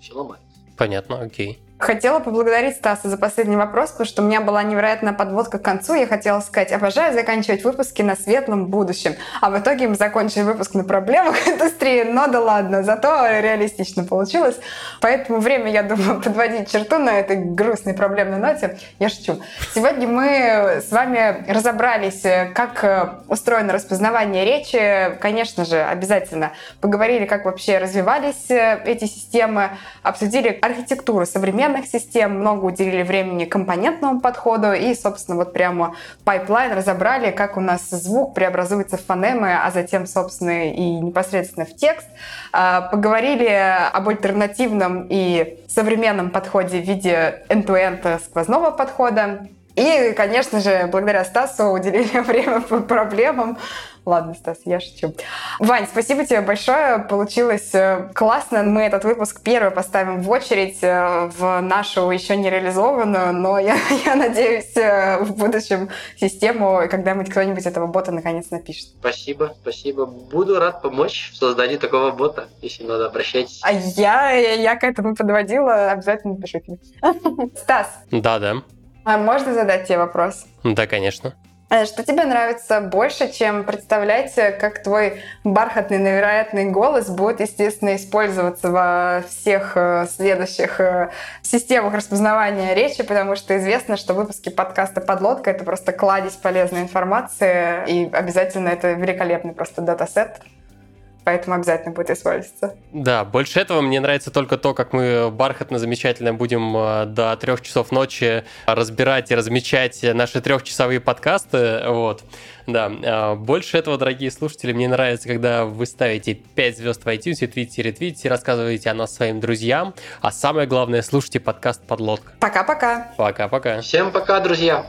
все ломается. Понятно, окей. Хотела поблагодарить Стаса за последний вопрос, потому что у меня была невероятная подводка к концу. Я хотела сказать, обожаю заканчивать выпуски на светлом будущем. А в итоге мы закончили выпуск на проблемах индустрии. Но да ладно, зато реалистично получилось. Поэтому время, я думаю, подводить черту на этой грустной проблемной ноте. Я шучу. Сегодня мы с вами разобрались, как устроено распознавание речи. Конечно же, обязательно поговорили, как вообще развивались эти системы, обсудили архитектуру современной современных систем, много уделили времени компонентному подходу и, собственно, вот прямо пайплайн разобрали, как у нас звук преобразуется в фонемы, а затем, собственно, и непосредственно в текст. А, поговорили об альтернативном и современном подходе в виде end-to-end сквозного подхода. И, конечно же, благодаря Стасу уделили время по проблемам. Ладно, Стас, я шучу. Вань, спасибо тебе большое. Получилось э, классно. Мы этот выпуск первый поставим в очередь э, в нашу еще не реализованную, но я, я надеюсь, э, в будущем систему, когда-нибудь кто-нибудь этого бота наконец напишет. Спасибо, спасибо. Буду рад помочь в создании такого бота. Если надо, обращайтесь. А я, я к этому подводила. Обязательно напишу. Стас. Да, да. А можно задать тебе вопрос? Да, конечно. Э, что тебе нравится больше, чем представлять, э, как твой бархатный, невероятный голос будет, естественно, использоваться во всех э, следующих системах распознавания речи, потому что известно, что выпуски подкаста «Подлодка» — это просто кладезь полезной информации, и обязательно это великолепный просто датасет поэтому обязательно будет использоваться. Да, больше этого мне нравится только то, как мы бархатно замечательно будем э, до трех часов ночи разбирать и размечать наши трехчасовые подкасты, вот. Да, э, больше этого, дорогие слушатели, мне нравится, когда вы ставите 5 звезд в iTunes, твитите, ретвитите, рассказываете о нас своим друзьям, а самое главное, слушайте подкаст «Подлодка». Пока-пока. Пока-пока. Всем пока, друзья.